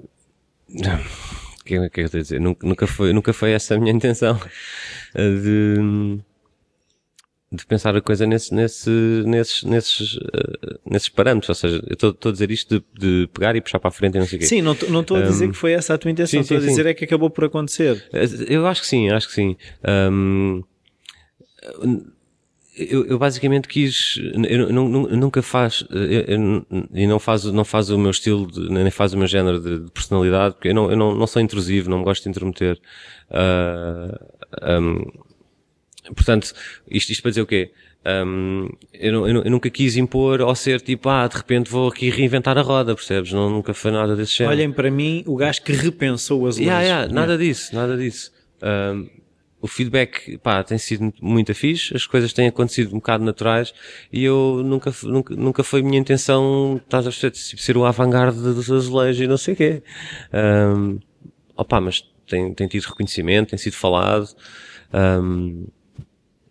o que é que eu estou a dizer? Nunca, nunca, foi, nunca foi essa a minha intenção de, de pensar a coisa nesse, nesse, nesses, nesses, uh, nesses parâmetros. Ou seja, eu estou a dizer isto de, de, pegar e puxar para a frente e não sei o quê. Sim, não estou a dizer um, que foi essa a tua intenção. Estou a dizer sim. é que acabou por acontecer. Eu acho que sim, acho que sim. Um, eu, eu, basicamente quis, eu, nunca faz, e não faz, não faz o meu estilo, de, nem faz o meu género de, de, personalidade, porque eu não, eu não, não sou intrusivo, não me gosto de intrometer. Uh, um, portanto, isto, isto para dizer o quê? Um, eu, eu, eu, nunca quis impor ou ser tipo, ah, de repente vou aqui reinventar a roda, percebes? Não, nunca foi nada desse género. Olhem para mim, o gajo que repensou as leis. Yeah, yeah, nada disso, nada disso. Um, o feedback, pá, tem sido muito fixe, as coisas têm acontecido um bocado naturais e eu nunca, nunca, nunca foi minha intenção, estás a ver, tipo, ser o avant-garde dos azulejos e não sei o quê. Um, opa, mas tem, tem tido reconhecimento, tem sido falado, um,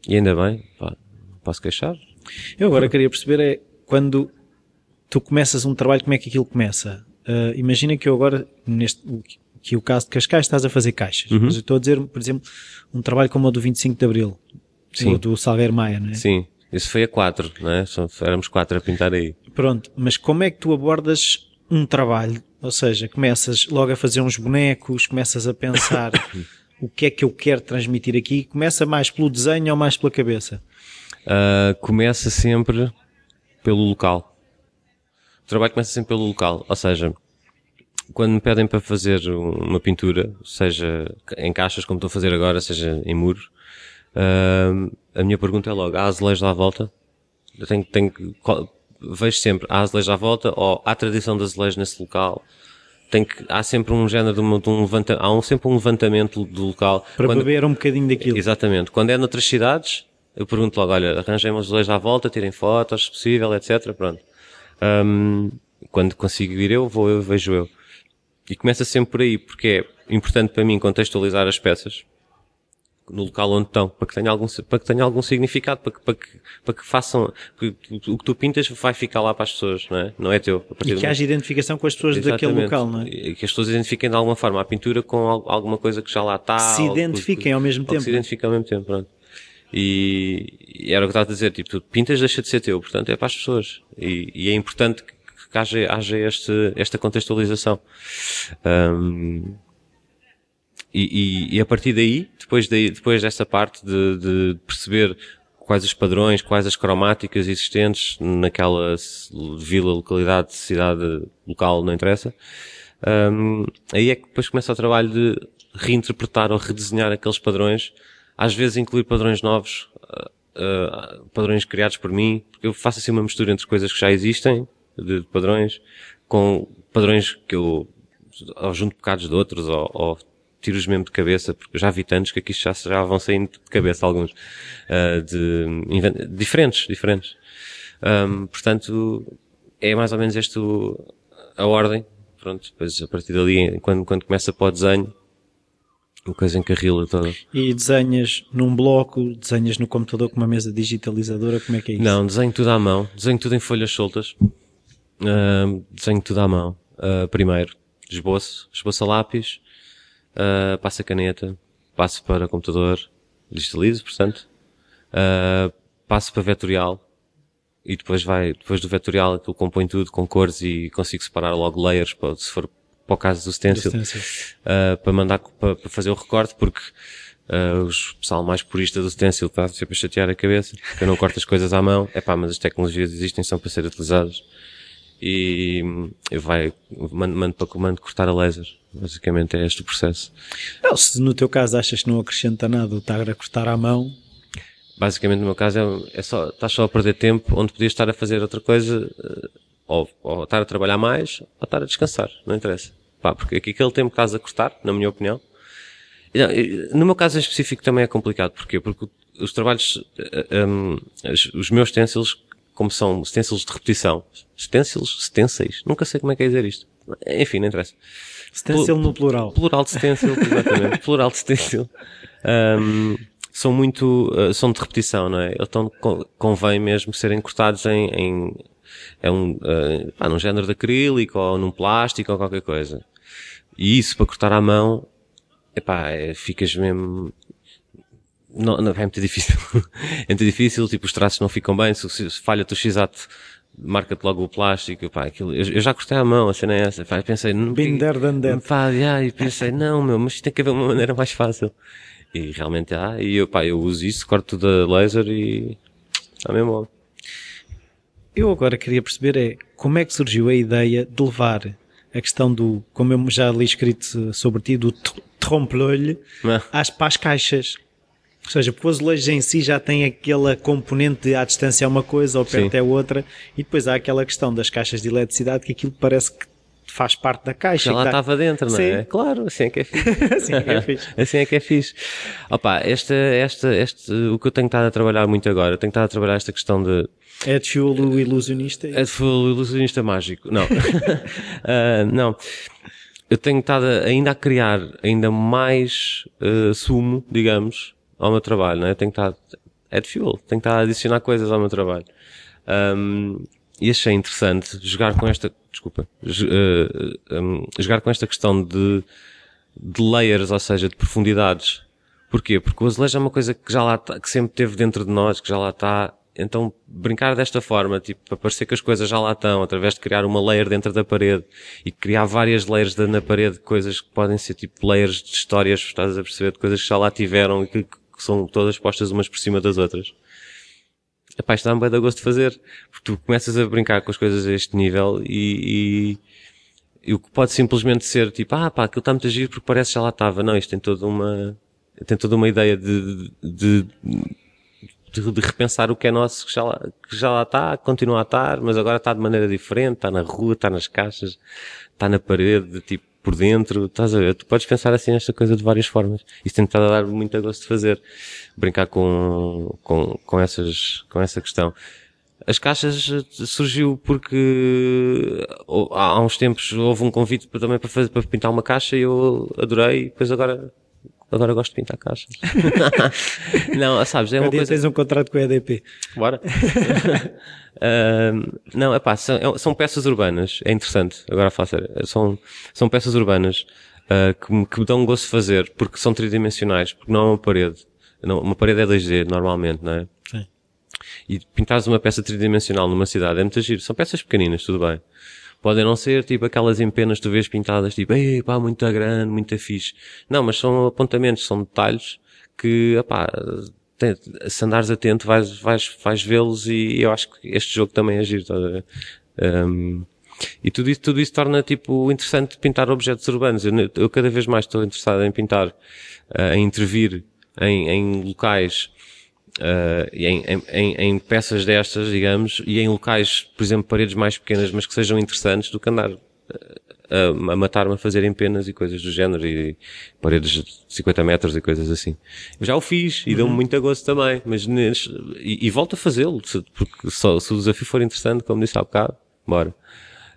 e ainda bem, pá, posso queixar. Eu agora queria perceber é, quando tu começas um trabalho, como é que aquilo começa? Uh, imagina que eu agora, neste, que o caso de Cascais estás a fazer caixas. Uhum. Mas eu estou a dizer, por exemplo, um trabalho como o do 25 de Abril. Sim. do Salgueiro Maia, não é? Sim. Isso foi a quatro, não é? Éramos quatro a pintar aí. Pronto. Mas como é que tu abordas um trabalho? Ou seja, começas logo a fazer uns bonecos, começas a pensar o que é que eu quero transmitir aqui. Começa mais pelo desenho ou mais pela cabeça? Uh, começa sempre pelo local. O trabalho começa sempre pelo local. Ou seja, quando me pedem para fazer uma pintura, seja em caixas como estou a fazer agora, seja em muros, uh, a minha pergunta é logo, há azulejos à volta? Eu tenho, tenho, vejo sempre, há azulejos à volta ou há tradição de azulejos nesse local? Tem que, há sempre um género de, uma, de um levantamento, há um, sempre um levantamento do local. Para quando, beber um bocadinho daquilo. Exatamente. Quando é noutras cidades, eu pergunto logo, olha, arranjem umas azulejos à volta, tirem fotos, se possível, etc. Pronto. Um, quando consigo ir eu, vou eu, vejo eu. E começa sempre por aí, porque é importante para mim contextualizar as peças no local onde estão, para que tenha algum, para que tenha algum significado, para que, para que, para que façam, que o que tu pintas vai ficar lá para as pessoas, não é? Não é teu. E que haja identificação com as pessoas Exatamente. daquele local, não é? E que as pessoas identifiquem de alguma forma a pintura com alguma coisa que já lá está. Se identifiquem ao mesmo tempo. se identifiquem ao mesmo tempo, pronto. E, e, era o que estava a dizer, tipo, tu pintas deixa de ser teu, portanto é para as pessoas. E, e é importante que que haja, haja este, esta contextualização. Um, e, e, e, a partir daí, depois, daí, depois dessa parte de, de, perceber quais os padrões, quais as cromáticas existentes naquela vila, localidade, cidade local, não interessa, um, aí é que depois começa o trabalho de reinterpretar ou redesenhar aqueles padrões, às vezes incluir padrões novos, uh, uh, padrões criados por mim, porque eu faço assim uma mistura entre coisas que já existem, de padrões, com padrões que eu ou junto bocados de outros, ou, ou tiro-os mesmo de cabeça, porque já vi tantos que aqui já, já vão saindo de cabeça alguns, uh, de, diferentes, diferentes. Um, portanto, é mais ou menos esta a ordem. Pronto, depois a partir dali, quando, quando começa para o desenho, uma coisa encarrila toda. E desenhas num bloco, desenhas no computador com uma mesa digitalizadora, como é que é isso? Não, desenho tudo à mão, desenho tudo em folhas soltas. Uh, desenho tudo à mão. Uh, primeiro, esboço, esboço a lápis, uh, passo a caneta, passo para computador, digitalizo, portanto, uh, passo para vetorial. E depois vai, depois do vetorial aquilo compõe tudo com cores e consigo separar logo layers para, se for para o caso do stencil, do stencil. Uh, para mandar, para, para, fazer o recorte, porque uh, o pessoal mais purista do stencil está sempre a chatear a cabeça, porque eu não corto as coisas à mão, é pá, mas as tecnologias existem, são para ser utilizadas e vai, mando, mando para comando cortar a laser. Basicamente é este o processo. Não, se no teu caso achas que não acrescenta nada o estar a cortar à mão. Basicamente no meu caso é, é só, estás só a perder tempo onde podias estar a fazer outra coisa, eh, ou, ou estar a trabalhar mais, ou estar a descansar, não interessa. Pá, porque aquele tempo que estás a cortar, na minha opinião. No meu caso em específico também é complicado. Porquê? Porque os trabalhos, um, os meus stencils, como são stencils de repetição, stencils, stencils, nunca sei como é que é dizer isto. Enfim, não interessa. Stencil no plural. Plural de stencil, exatamente. plural de stencil. Um, são muito, uh, são de repetição, não é? Então convém mesmo serem cortados em, em é um, uh, pá, num género de acrílico ou num plástico ou qualquer coisa. E isso para cortar à mão, epá, é, ficas mesmo, não, não, é muito difícil. é muito difícil, tipo, os traços não ficam bem, se, se falha-te o x-ato, marca-te logo o plástico, pá, aquilo, eu, eu, já cortei a mão, a cena é essa, pá, pensei, não, there than that. Pá, yeah, e pensei, não, meu, mas tem que haver uma maneira mais fácil. E realmente há, e eu, pá, eu uso isso, corto tudo a laser e está mesmo bom. Eu agora queria perceber é como é que surgiu a ideia de levar a questão do, como eu já li escrito sobre ti, do trompe-l'œil Ah. às, para as caixas. Ou seja, porque o azulejo em si já tem aquela componente de à distância é uma coisa, ou perto Sim. é outra, e depois há aquela questão das caixas de eletricidade que aquilo parece que faz parte da caixa. Já lá dá- estava dentro, não é? Sim. Claro, assim é que é fixe. Assim é que é fixe. assim é que é fixe. Opa, esta, esta, este, o que eu tenho estado a trabalhar muito agora, eu tenho estado a trabalhar esta questão de, É de Fuel, o ilusionista. É de o ilusionista mágico. Não. Ah, não. Eu tenho estado ainda a criar ainda mais ah, sumo, digamos, ao meu trabalho, né? Eu tenho estado, é de fuel, tenho estado a adicionar coisas ao meu trabalho. Ahm, e achei interessante jogar com esta, desculpa, jo- ah, ahm, jogar com esta questão de, de layers, ou seja, de profundidades. Porquê? Porque o azulejo é uma coisa que já lá está, que sempre teve dentro de nós, que já lá está. Então, brincar desta forma, tipo, para parecer que as coisas já lá estão, através de criar uma layer dentro da parede e criar várias layers na parede, coisas que podem ser tipo layers de histórias, estás a perceber, de coisas que já lá tiveram e que, que são todas postas umas por cima das outras. Epá, isto dá-me bem de gosto de fazer, porque tu começas a brincar com as coisas a este nível e, e, e o que pode simplesmente ser tipo, ah pá, aquilo está muito giro porque parece que já lá estava. Não, isto tem toda uma, tem toda uma ideia de, de, de, de repensar o que é nosso, que já, lá, que já lá está, continua a estar, mas agora está de maneira diferente, está na rua, está nas caixas, está na parede, tipo, por dentro, estás a ver? Tu podes pensar assim nesta coisa de várias formas. Isso tem estado a dar muito a gosto de fazer. Brincar com, com, com essas, com essa questão. As caixas eh, surgiu porque há uns tempos houve um convite também para, fazer, para pintar uma caixa e eu adorei e depois agora, agora gosto de pintar caixas. Não, sabes, é uma Um coisa... tens um contrato com a EDP. Bora. Ahm, não, epá, são, é- são peças urbanas. É interessante, agora a falar sério. São, são peças urbanas ah, que, me- que me dão gosto de fazer porque são tridimensionais, porque não é uma parede. Não, uma parede é 2D normalmente, não é? Sim. E pintares uma peça tridimensional numa cidade é muito giro. São peças pequeninas, tudo bem. Podem não ser tipo aquelas empenas que tu vês pintadas tipo, ei, pá, muito grande, muito fixe. Não, mas são apontamentos, são detalhes que, pá, se andares atento vais, vais, vais vê-los e eu acho que este jogo também é giro? Um, e tudo isso, tudo isso torna tipo interessante pintar objetos urbanos. Eu, eu cada vez mais estou interessado em pintar, eh, em intervir em, em locais Uh, em, em, em, peças destas, digamos, e em locais, por exemplo, paredes mais pequenas, mas que sejam interessantes, do que andar uh, a, a matar-me a fazer em penas e coisas do género, e paredes de 50 metros e coisas assim. Eu já o fiz, e deu-me muito a gosto também, mas nes- e, e volto a fazê-lo, porque só, se o desafio for interessante, como disse há bocado, bora.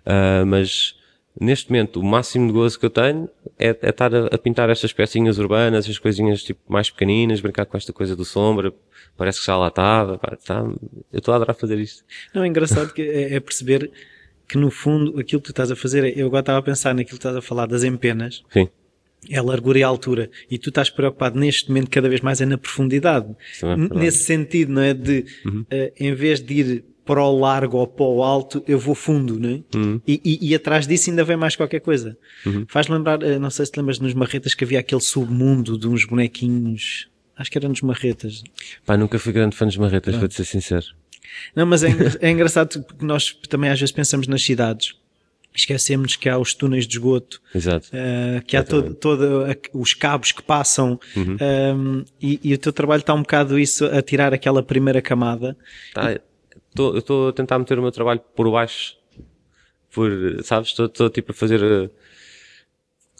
Uh, mas, neste momento, o máximo de gozo que eu tenho é, é estar a, a pintar estas pecinhas urbanas, estas coisinhas tipo mais pequeninas, brincar com esta coisa do sombra, parece que já lá estava, pá, tá, eu estou a adorar fazer isto. Não, é engraçado que é, é perceber que no fundo aquilo que tu estás a fazer, é- eu agora estava a pensar naquilo que estás a falar das empenas, Sim, é a largura e a altura. E tu estás preocupado neste momento cada vez mais é na profundidade. É. Uhum. Nesse sentido, não é? De, eh, em vez de ir para o largo ou para o alto, eu vou fundo, não é? Uhum. E, e- e atrás disso ainda vem mais qualquer coisa. Faz lembrar, eh, não sei se te lembras nos marretas que havia aquele submundo de uns bonequinhos, acho que eram nos marretas. pá, nunca fui grande fã dos marretas, vou-te ser sincero. Não, mas é, é engraçado porque nós também às vezes pensamos nas cidades. Esquecemos que há os túneis de esgoto, Exato. eh, que há todo, todo os cabos que passam, um, e, e o teu trabalho está um bocado isso a tirar aquela primeira camada. Tá, tô- eu estou a tentar meter o meu trabalho por baixo, por, sabes, estou tipo a fazer, eh,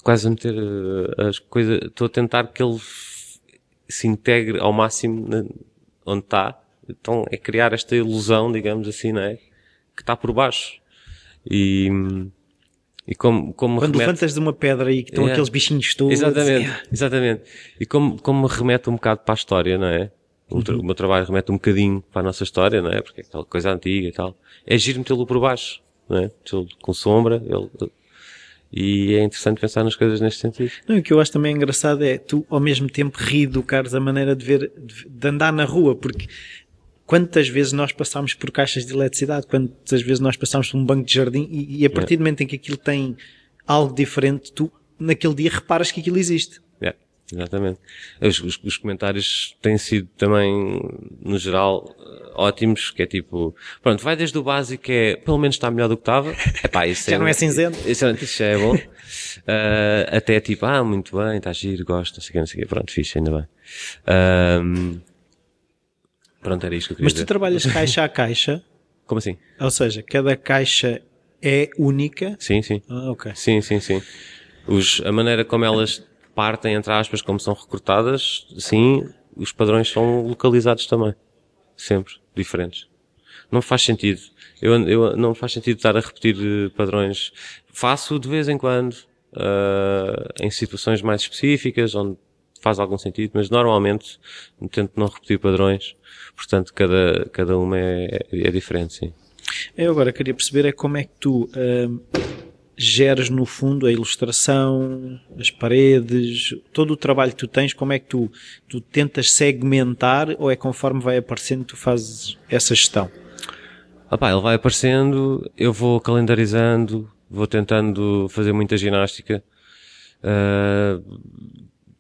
quase a meter uh, as coisas, estou a tentar que ele se integre ao máximo na, onde está. Então é criar esta ilusão, digamos assim, não é? Que está por baixo. E, e como, como Quando remete... levantas de uma pedra e que estão é, aqueles bichinhos todos. Exatamente, é. exatamente. E como, como remete um bocado para a história, não é? O, uhum. o, meu trabalho remete um bocadinho para a nossa história, não é? Porque é aquela coisa antiga e tal. É giro metê-lo por baixo, não é? com sombra, ele, e é interessante pensar nas coisas neste sentido. Não, o que eu acho também engraçado é tu, ao mesmo tempo, reeducares a maneira de ver, de andar na rua, porque quantas vezes nós passamos por caixas de eletricidade, quantas vezes nós passamos por um banco de jardim e, e a partir yeah. do momento em que aquilo tem algo diferente, tu naquele dia reparas que aquilo existe. Exatamente. Os, os, os, comentários têm sido também, no geral, ótimos, que é tipo, pronto, vai desde o básico que é, pelo menos está melhor do que estava. Epá, isso já é, não é cinzento. Isso, isso já é bom. Uh, até tipo, ah, muito bem, está giro, gosto, não sei o que, não sei o que. Pronto, fixe, ainda bem. Uh, Pronto, era isto que eu queria Mas tu dizer. trabalhas caixa a caixa? Como assim? Ou seja, cada caixa é única? Sim, sim. Ah, ok. Sim, sim, sim. Os, a maneira como elas partem, entre aspas, como são recrutadas, sim, os padrões são localizados também. Sempre. Diferentes. Não faz sentido. Eu, eu, não faz sentido estar a repetir eh, padrões. Faço de vez em quando, uh, em situações mais específicas, onde faz algum sentido, mas normalmente tento não repetir padrões Portanto, cada, cada uma é, é diferente, sim. Eu agora queria perceber é como é que tu hum, geres no fundo a ilustração, as paredes, todo o trabalho que tu tens, como é que tu, tu tentas segmentar ou é conforme vai aparecendo tu fazes essa gestão? Ah pá, ele vai aparecendo, eu vou calendarizando, vou tentando fazer muita ginástica, uh,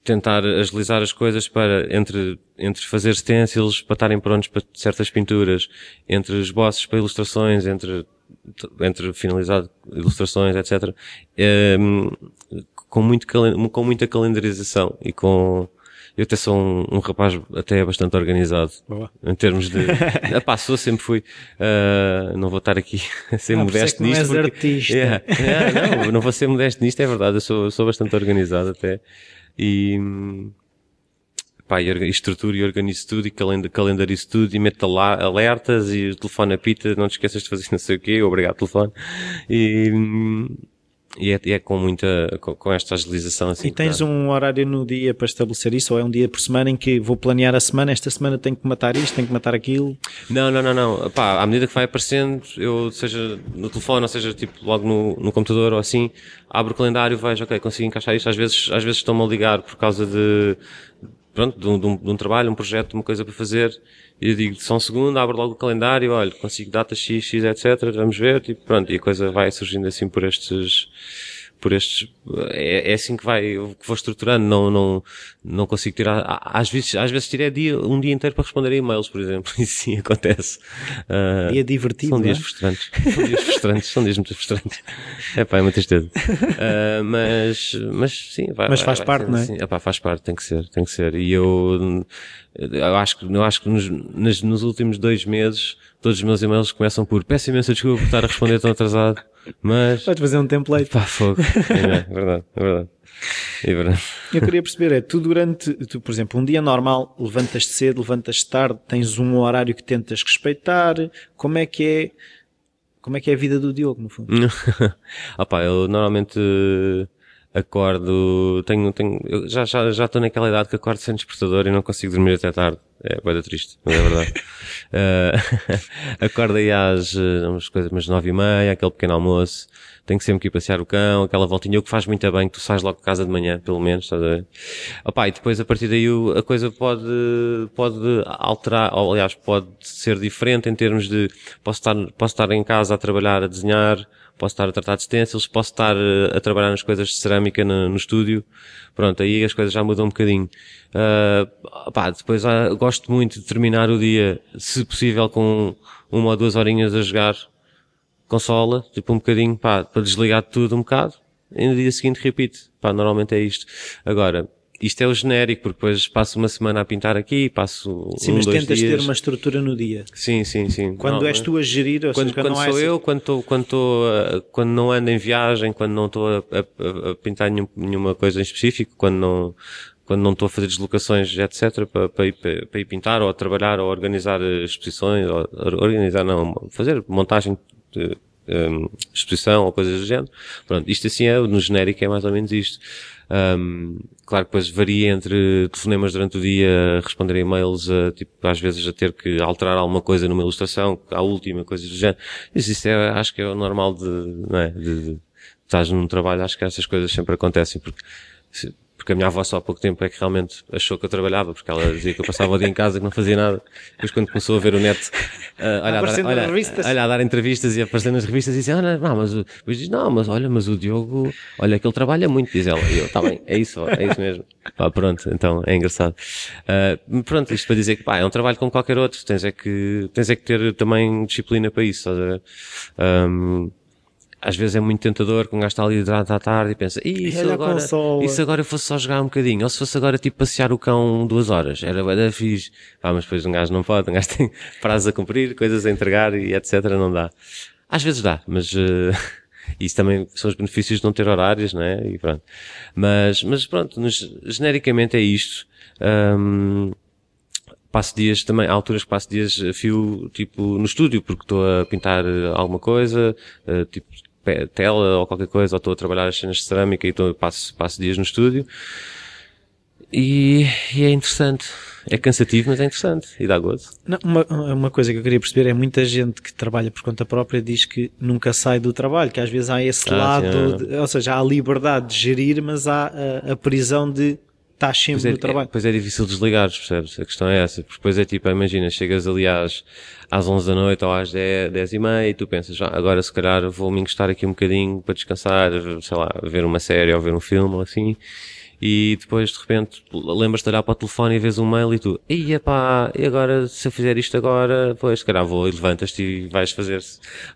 tentar agilizar as coisas para, entre, entre fazer stencils para estarem prontos para certas pinturas, entre esboços para ilustrações, entre, entre finalizar ilustrações, etc. É, com, muito, com muita calendarização e com, eu até sou um, um rapaz até bastante organizado. Boa. Em termos de, epá, sou, sempre fui, uh, não vou estar aqui a ser ah, modesto é nisto. Não és porque, artista. Yeah, yeah, não, não vou ser modesto nisto, é verdade, eu sou, sou bastante organizado até e pá, e estruturo e organizo tudo e calendarizo tudo e meto lá alertas e o telefone apita, não te esqueças de fazer não sei o quê, obrigado telefone. E, e é, é, com muita, com, com, esta agilização assim. E tens claro. um horário no dia para estabelecer isso ou é um dia por semana em que vou planear a semana, esta semana tenho que matar isto, tenho que matar aquilo? Não, não, não, não. Pá, à medida que vai aparecendo, eu, seja no telefone, ou seja, tipo, logo no, no computador ou assim, abro o calendário, vejo, ok, consigo encaixar isto. Às vezes, às vezes estão-me a ligar por causa de, pronto, de um, de um, de um trabalho, um projeto, uma coisa para fazer. E eu digo, só um segundo, abro logo o calendário, olha, consigo data X, X, etc, vamos ver, tipo, pronto, e a coisa vai surgindo assim por estes, por estes, é, é assim que vai, que vou estruturando, não, não, não consigo tirar, às vezes, às vezes tirei dia, um dia inteiro para responder a e-mails, por exemplo, isso sim acontece. Uh, dia divertido, São dias é? frustrantes, são dias frustrantes, são dias muito frustrantes. É pá, é uma tristeza. Uh, mas, mas sim, vai, Mas faz vai, parte, não é? Assim. Epá, faz parte, tem que ser, tem que ser. E eu, eu acho que, eu acho que nos, nos, nos últimos dois meses, todos os meus e-mails começam por peço imensa desculpa por estar a responder tão atrasado, mas... Podes fazer um template. Pá, fogo. É, é verdade, é verdade. É verdade. Eu queria perceber, é, tu durante, tu, por exemplo, um dia normal, levantas-te cedo, levantas-te tarde, tens um horário que tentas respeitar, como é que é, como é que é a vida do Diogo, no fundo? ah pá, eu normalmente acordo, tenho, tenho, eu já, já, já estou naquela idade que acordo sem despertador e não consigo dormir até tarde. É coisa triste, mas é verdade. uh, acordo aí às, eh, umas coisas, umas nove e meia, aquele pequeno almoço, tenho que sempre que ir passear o cão, aquela voltinha, o que faz muito bem, que tu sais logo de casa de manhã, pelo menos, estás a ver? Opa, e depois a partir daí a coisa pode, pode alterar, ou aliás, pode ser diferente em termos de, posso estar, posso estar em casa a trabalhar, a desenhar, posso estar a tratar de stencils, posso estar eh, a trabalhar nas coisas de cerâmica no, no estúdio. Pronto, aí as coisas já mudam um bocadinho. Uh, pá, depois uh, gosto muito de terminar o dia, se possível, com uma ou duas horinhas a jogar consola, tipo um bocadinho, pá, para desligar tudo um bocado. E no dia seguinte repito. Pá, normalmente é isto. Agora, isto é o genérico, porque depois passo uma semana a pintar aqui, passo Sim, um, mas dois tentas dias. ter uma estrutura no dia. Sim, sim, sim. Quando Não, és mas- tu a gerir, ou quando, seja, quando não há sou eu, quando estou, quando estou, a- quando não ando em viagem, quando não estou a, a- a pintar nenhum- nenhuma coisa em específico, quando não, quando não estou a fazer deslocações, etc, para, para, ir, para ir pintar, ou a trabalhar, ou a organizar eh, exposições, ou organizar, não, fazer montagem de hum, exposição ou coisas do género. Pronto, isto assim é, no genérico é mais ou menos isto. Hum, claro que depois varia entre telefonemas durante o dia, responder e-mails, a, tipo, às vezes a ter que alterar alguma coisa numa ilustração, à última, coisas do género. Isso, isso é, acho que é o normal de, não é? De, de, estás num trabalho, acho que essas coisas sempre acontecem, porque, porque a minha avó só há pouco tempo é que realmente achou que eu trabalhava, porque ela dizia que eu passava o dia em casa que não fazia nada. Depois quando começou a ver o net, ah, olha, a dar, Aparecendo olha, olha, a dar entrevistas e aparecer nas revistas e dizia, olha, não, mas, o- diz, não, mas olha, mas o Diogo, olha que ele trabalha muito, diz ela. E eu, tá bem, é isso, é isso mesmo. Pá, pronto, então, é engraçado. Ah, pronto, isto para dizer que, pá, é um trabalho como qualquer outro, tens é que, tens é que ter também disciplina para isso, estás a ver? Ahm, às vezes é muito tentador, que um gajo está ali durante a tarde e pensa, "Ih, isso olha a agora, consola." isso agora eu fosse só jogar um bocadinho, ou se fosse agora tipo passear o cão duas horas, era da fixe. Pá, mas depois um gajo não pode, um gajo tem prazos a cumprir, coisas a entregar e etc, não dá. Às vezes dá, mas, eh, isso também são os benefícios de não ter horários, não é? E pronto. Mas, mas pronto, nos- genericamente é isto. Ahm, passo dias também, há alturas que passo dias a fio, tipo, no estúdio, porque estou a pintar eh, alguma coisa, eh, tipo, tela ou qualquer coisa, ou estou a trabalhar as cenas de cerâmica e então passo, passo dias no estúdio. E, e é interessante. É cansativo, mas é interessante. E dá gozo. Não, uma, uma coisa que eu queria perceber é muita gente que trabalha por conta própria diz que nunca sai do trabalho, que às vezes há esse Ah, lado, sim, de- ou seja, há a liberdade de gerir, mas há a, a prisão de estar Pois sempre é, no trabalho. é, pois é difícil desligar, percebes? A questão é essa. Porque depois é tipo, imagina, chegas ali às, às 11 da noite ou às 10, 10 e meia e tu pensas, "Ah, agora se calhar vou-me encostar aqui um bocadinho para descansar, sei lá, ver uma série ou ver um filme ou assim. E depois de repente lembras-te de olhar para o telefone e vês um mail e tu, ia pá, e agora se eu fizer isto agora, pois se calhar vou e levantas-te e vais fazer.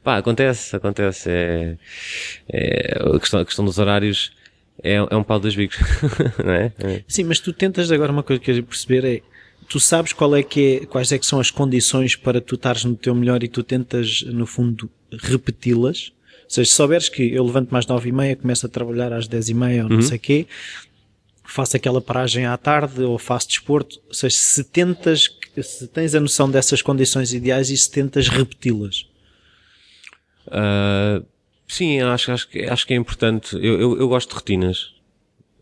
Pá, acontece, acontece. É, é, a, questão, a questão dos horários é, é um pau dos bicos, não é? É. Sim, mas tu tentas agora uma coisa que eu queria perceber é tu sabes qual é que é, quais é que são as condições para tu estares no teu melhor e tu tentas, no fundo, repeti-las. Ou seja, se souberes que eu levanto mais nove e meia, começo a trabalhar às dez e meia ou não sei quê, faço aquela paragem à tarde ou faço desporto. Ou seja, se tentas, se tens a noção dessas condições ideais e se tentas repeti-las. Ah, sim, acho, acho, que, acho que é importante. Eu, eu, eu gosto de rotinas.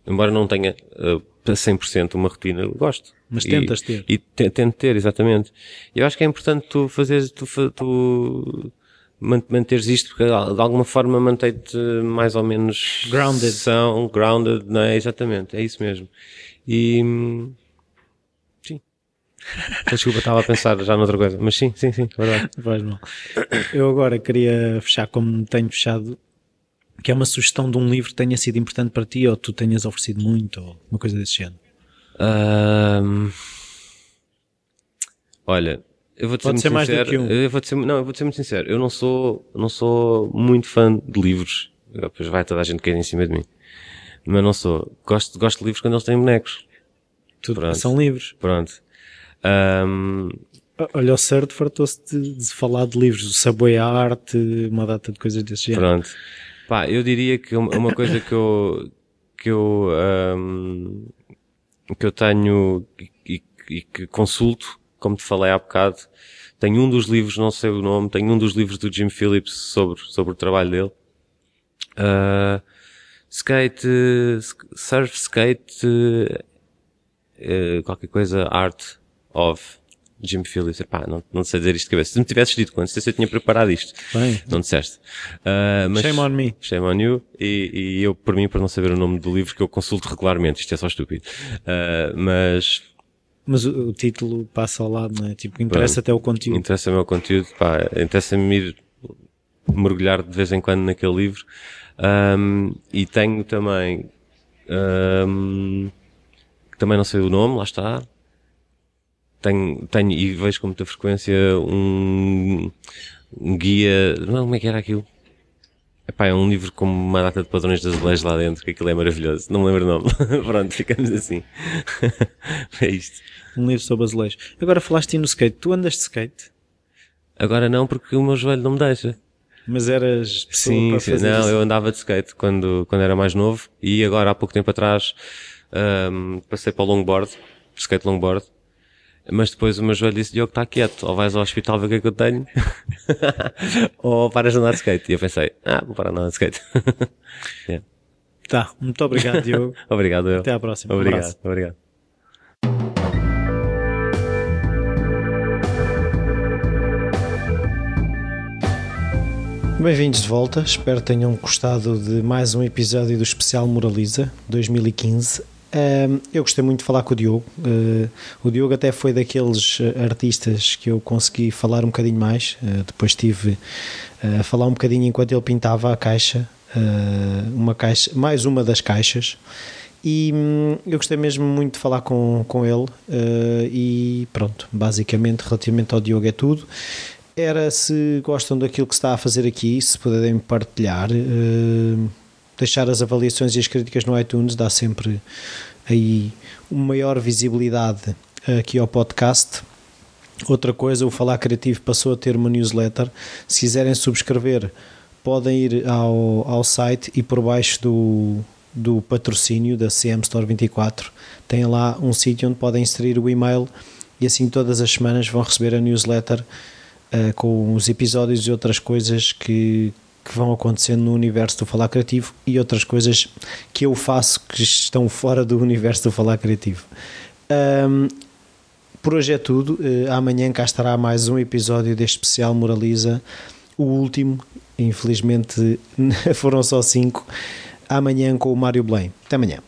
Embora não tenha uh, a 100% uma rotina, eu gosto. Mas E- tentas ter. E te- tento ter, exatamente. Eu acho que é importante tu fazeres, tu, tu man- manteres isto, porque de alguma forma mantém-te mais ou menos... Grounded. São, grounded, não é? Exatamente, é isso mesmo. E... Sim. Desculpa, estava a pensar já noutra coisa. Mas sim, sim, sim, verdade. Faz mal. Eu agora queria fechar como tenho fechado, que é uma sugestão de um livro que tenha sido importante para ti ou tu tenhas oferecido muito ou uma coisa desse género. Ahm, Olha, eu vou-te ser muito ser mais do sincero. que um. Eu vou ser, não, eu vou-te ser muito sincero. Eu não sou, não sou muito fã de livros. Depois vai toda a gente cair em cima de mim. Mas não sou. Gosto, gosto de livros quando eles têm bonecos. Tudo Pronto. são livros. Pronto. Ahm, Olha, o certo fartou-se de, de falar de livros, o Subway Art, uma data de coisas desse género. Pronto. Pá, eu diria que uma coisa que eu, que eu, ahm, que eu tenho e, e- que consulto, como te falei há bocado, tenho um dos livros, não sei o nome, tenho um dos livros do Jim Phillips sobre, sobre o trabalho dele. Ah, skate, sk- surf, skate, eh, qualquer coisa, art of Jim Phillips. Epá, não, não sei dizer isto de cabeça. Se me tivesses dito quando, se eu tinha preparado isto. Bem, Não disseste. Ah, mas- shame on me. Shame on you. E, e eu, por mim, por não saber o nome do livro, que eu consulto regularmente. Isto é só estúpido. Ah, mas Mas o, o título passa ao lado, não é? Tipo, interessa até o conteúdo. interessa-me o conteúdo. Pá, interessa-me ir mergulhar de vez em quando naquele livro. Ahm, e tenho também, que também não sei o nome, lá está. Tenho, tenho e vejo com muita frequência um, um guia, não, como é que era aquilo? Epá, é um livro com uma data de padrões de azulejos lá dentro, que aquilo é maravilhoso. Não me lembro o nome. Pronto, ficamos assim. é isto. Um livro sobre azulejos. Agora falaste no skate. Tu andas de skate? Agora não, porque o meu joelho não me deixa. Mas eras Sim, sim. não, isso? eu andava de skate quando, quando era mais novo e agora há pouco tempo atrás ahm, passei para o longboard, skate longboard. Mas depois o meu joelho disse, Diogo, está quieto, ou vais ao hospital ver o que é que eu tenho, ou paras de andar de skate. E eu pensei, ah, vou parar de andar de skate. Yeah. Tá, muito obrigado, Diogo. Obrigado, eu. Até à próxima. Um Obrigado, abraço. obrigado. Bem-vindos de volta, espero que tenham gostado de mais um episódio do Especial Moraliza 2015. Eu gostei muito de falar com o Diogo. Uh, o Diogo até foi daqueles uh, artistas que eu consegui falar um bocadinho mais. Uh, depois estive uh, a falar um bocadinho enquanto ele pintava a caixa, uma caixa, mais uma das caixas. E hum, eu gostei mesmo muito de falar com, com ele. e pronto, basicamente, relativamente ao Diogo, é tudo era se gostam daquilo que está a fazer aqui, se puderem partilhar, deixar as avaliações e as críticas no iTunes, dá sempre aí uma maior visibilidade aqui ao podcast. Outra coisa, o Falar Criativo passou a ter uma newsletter. Se quiserem subscrever, podem ir ao, ao site e por baixo do, do patrocínio da CM Store 24 tem lá um sítio onde podem inserir o e-mail e assim todas as semanas vão receber a newsletter uh, com os episódios e outras coisas que, que vão acontecendo no universo do Falar Criativo e outras coisas que eu faço que estão fora do universo do Falar Criativo. Um, por hoje é tudo. Uh, amanhã cá estará mais um episódio deste especial Moraliza, o último. Infelizmente foram só cinco. Amanhã com o Mário Belém. Até amanhã.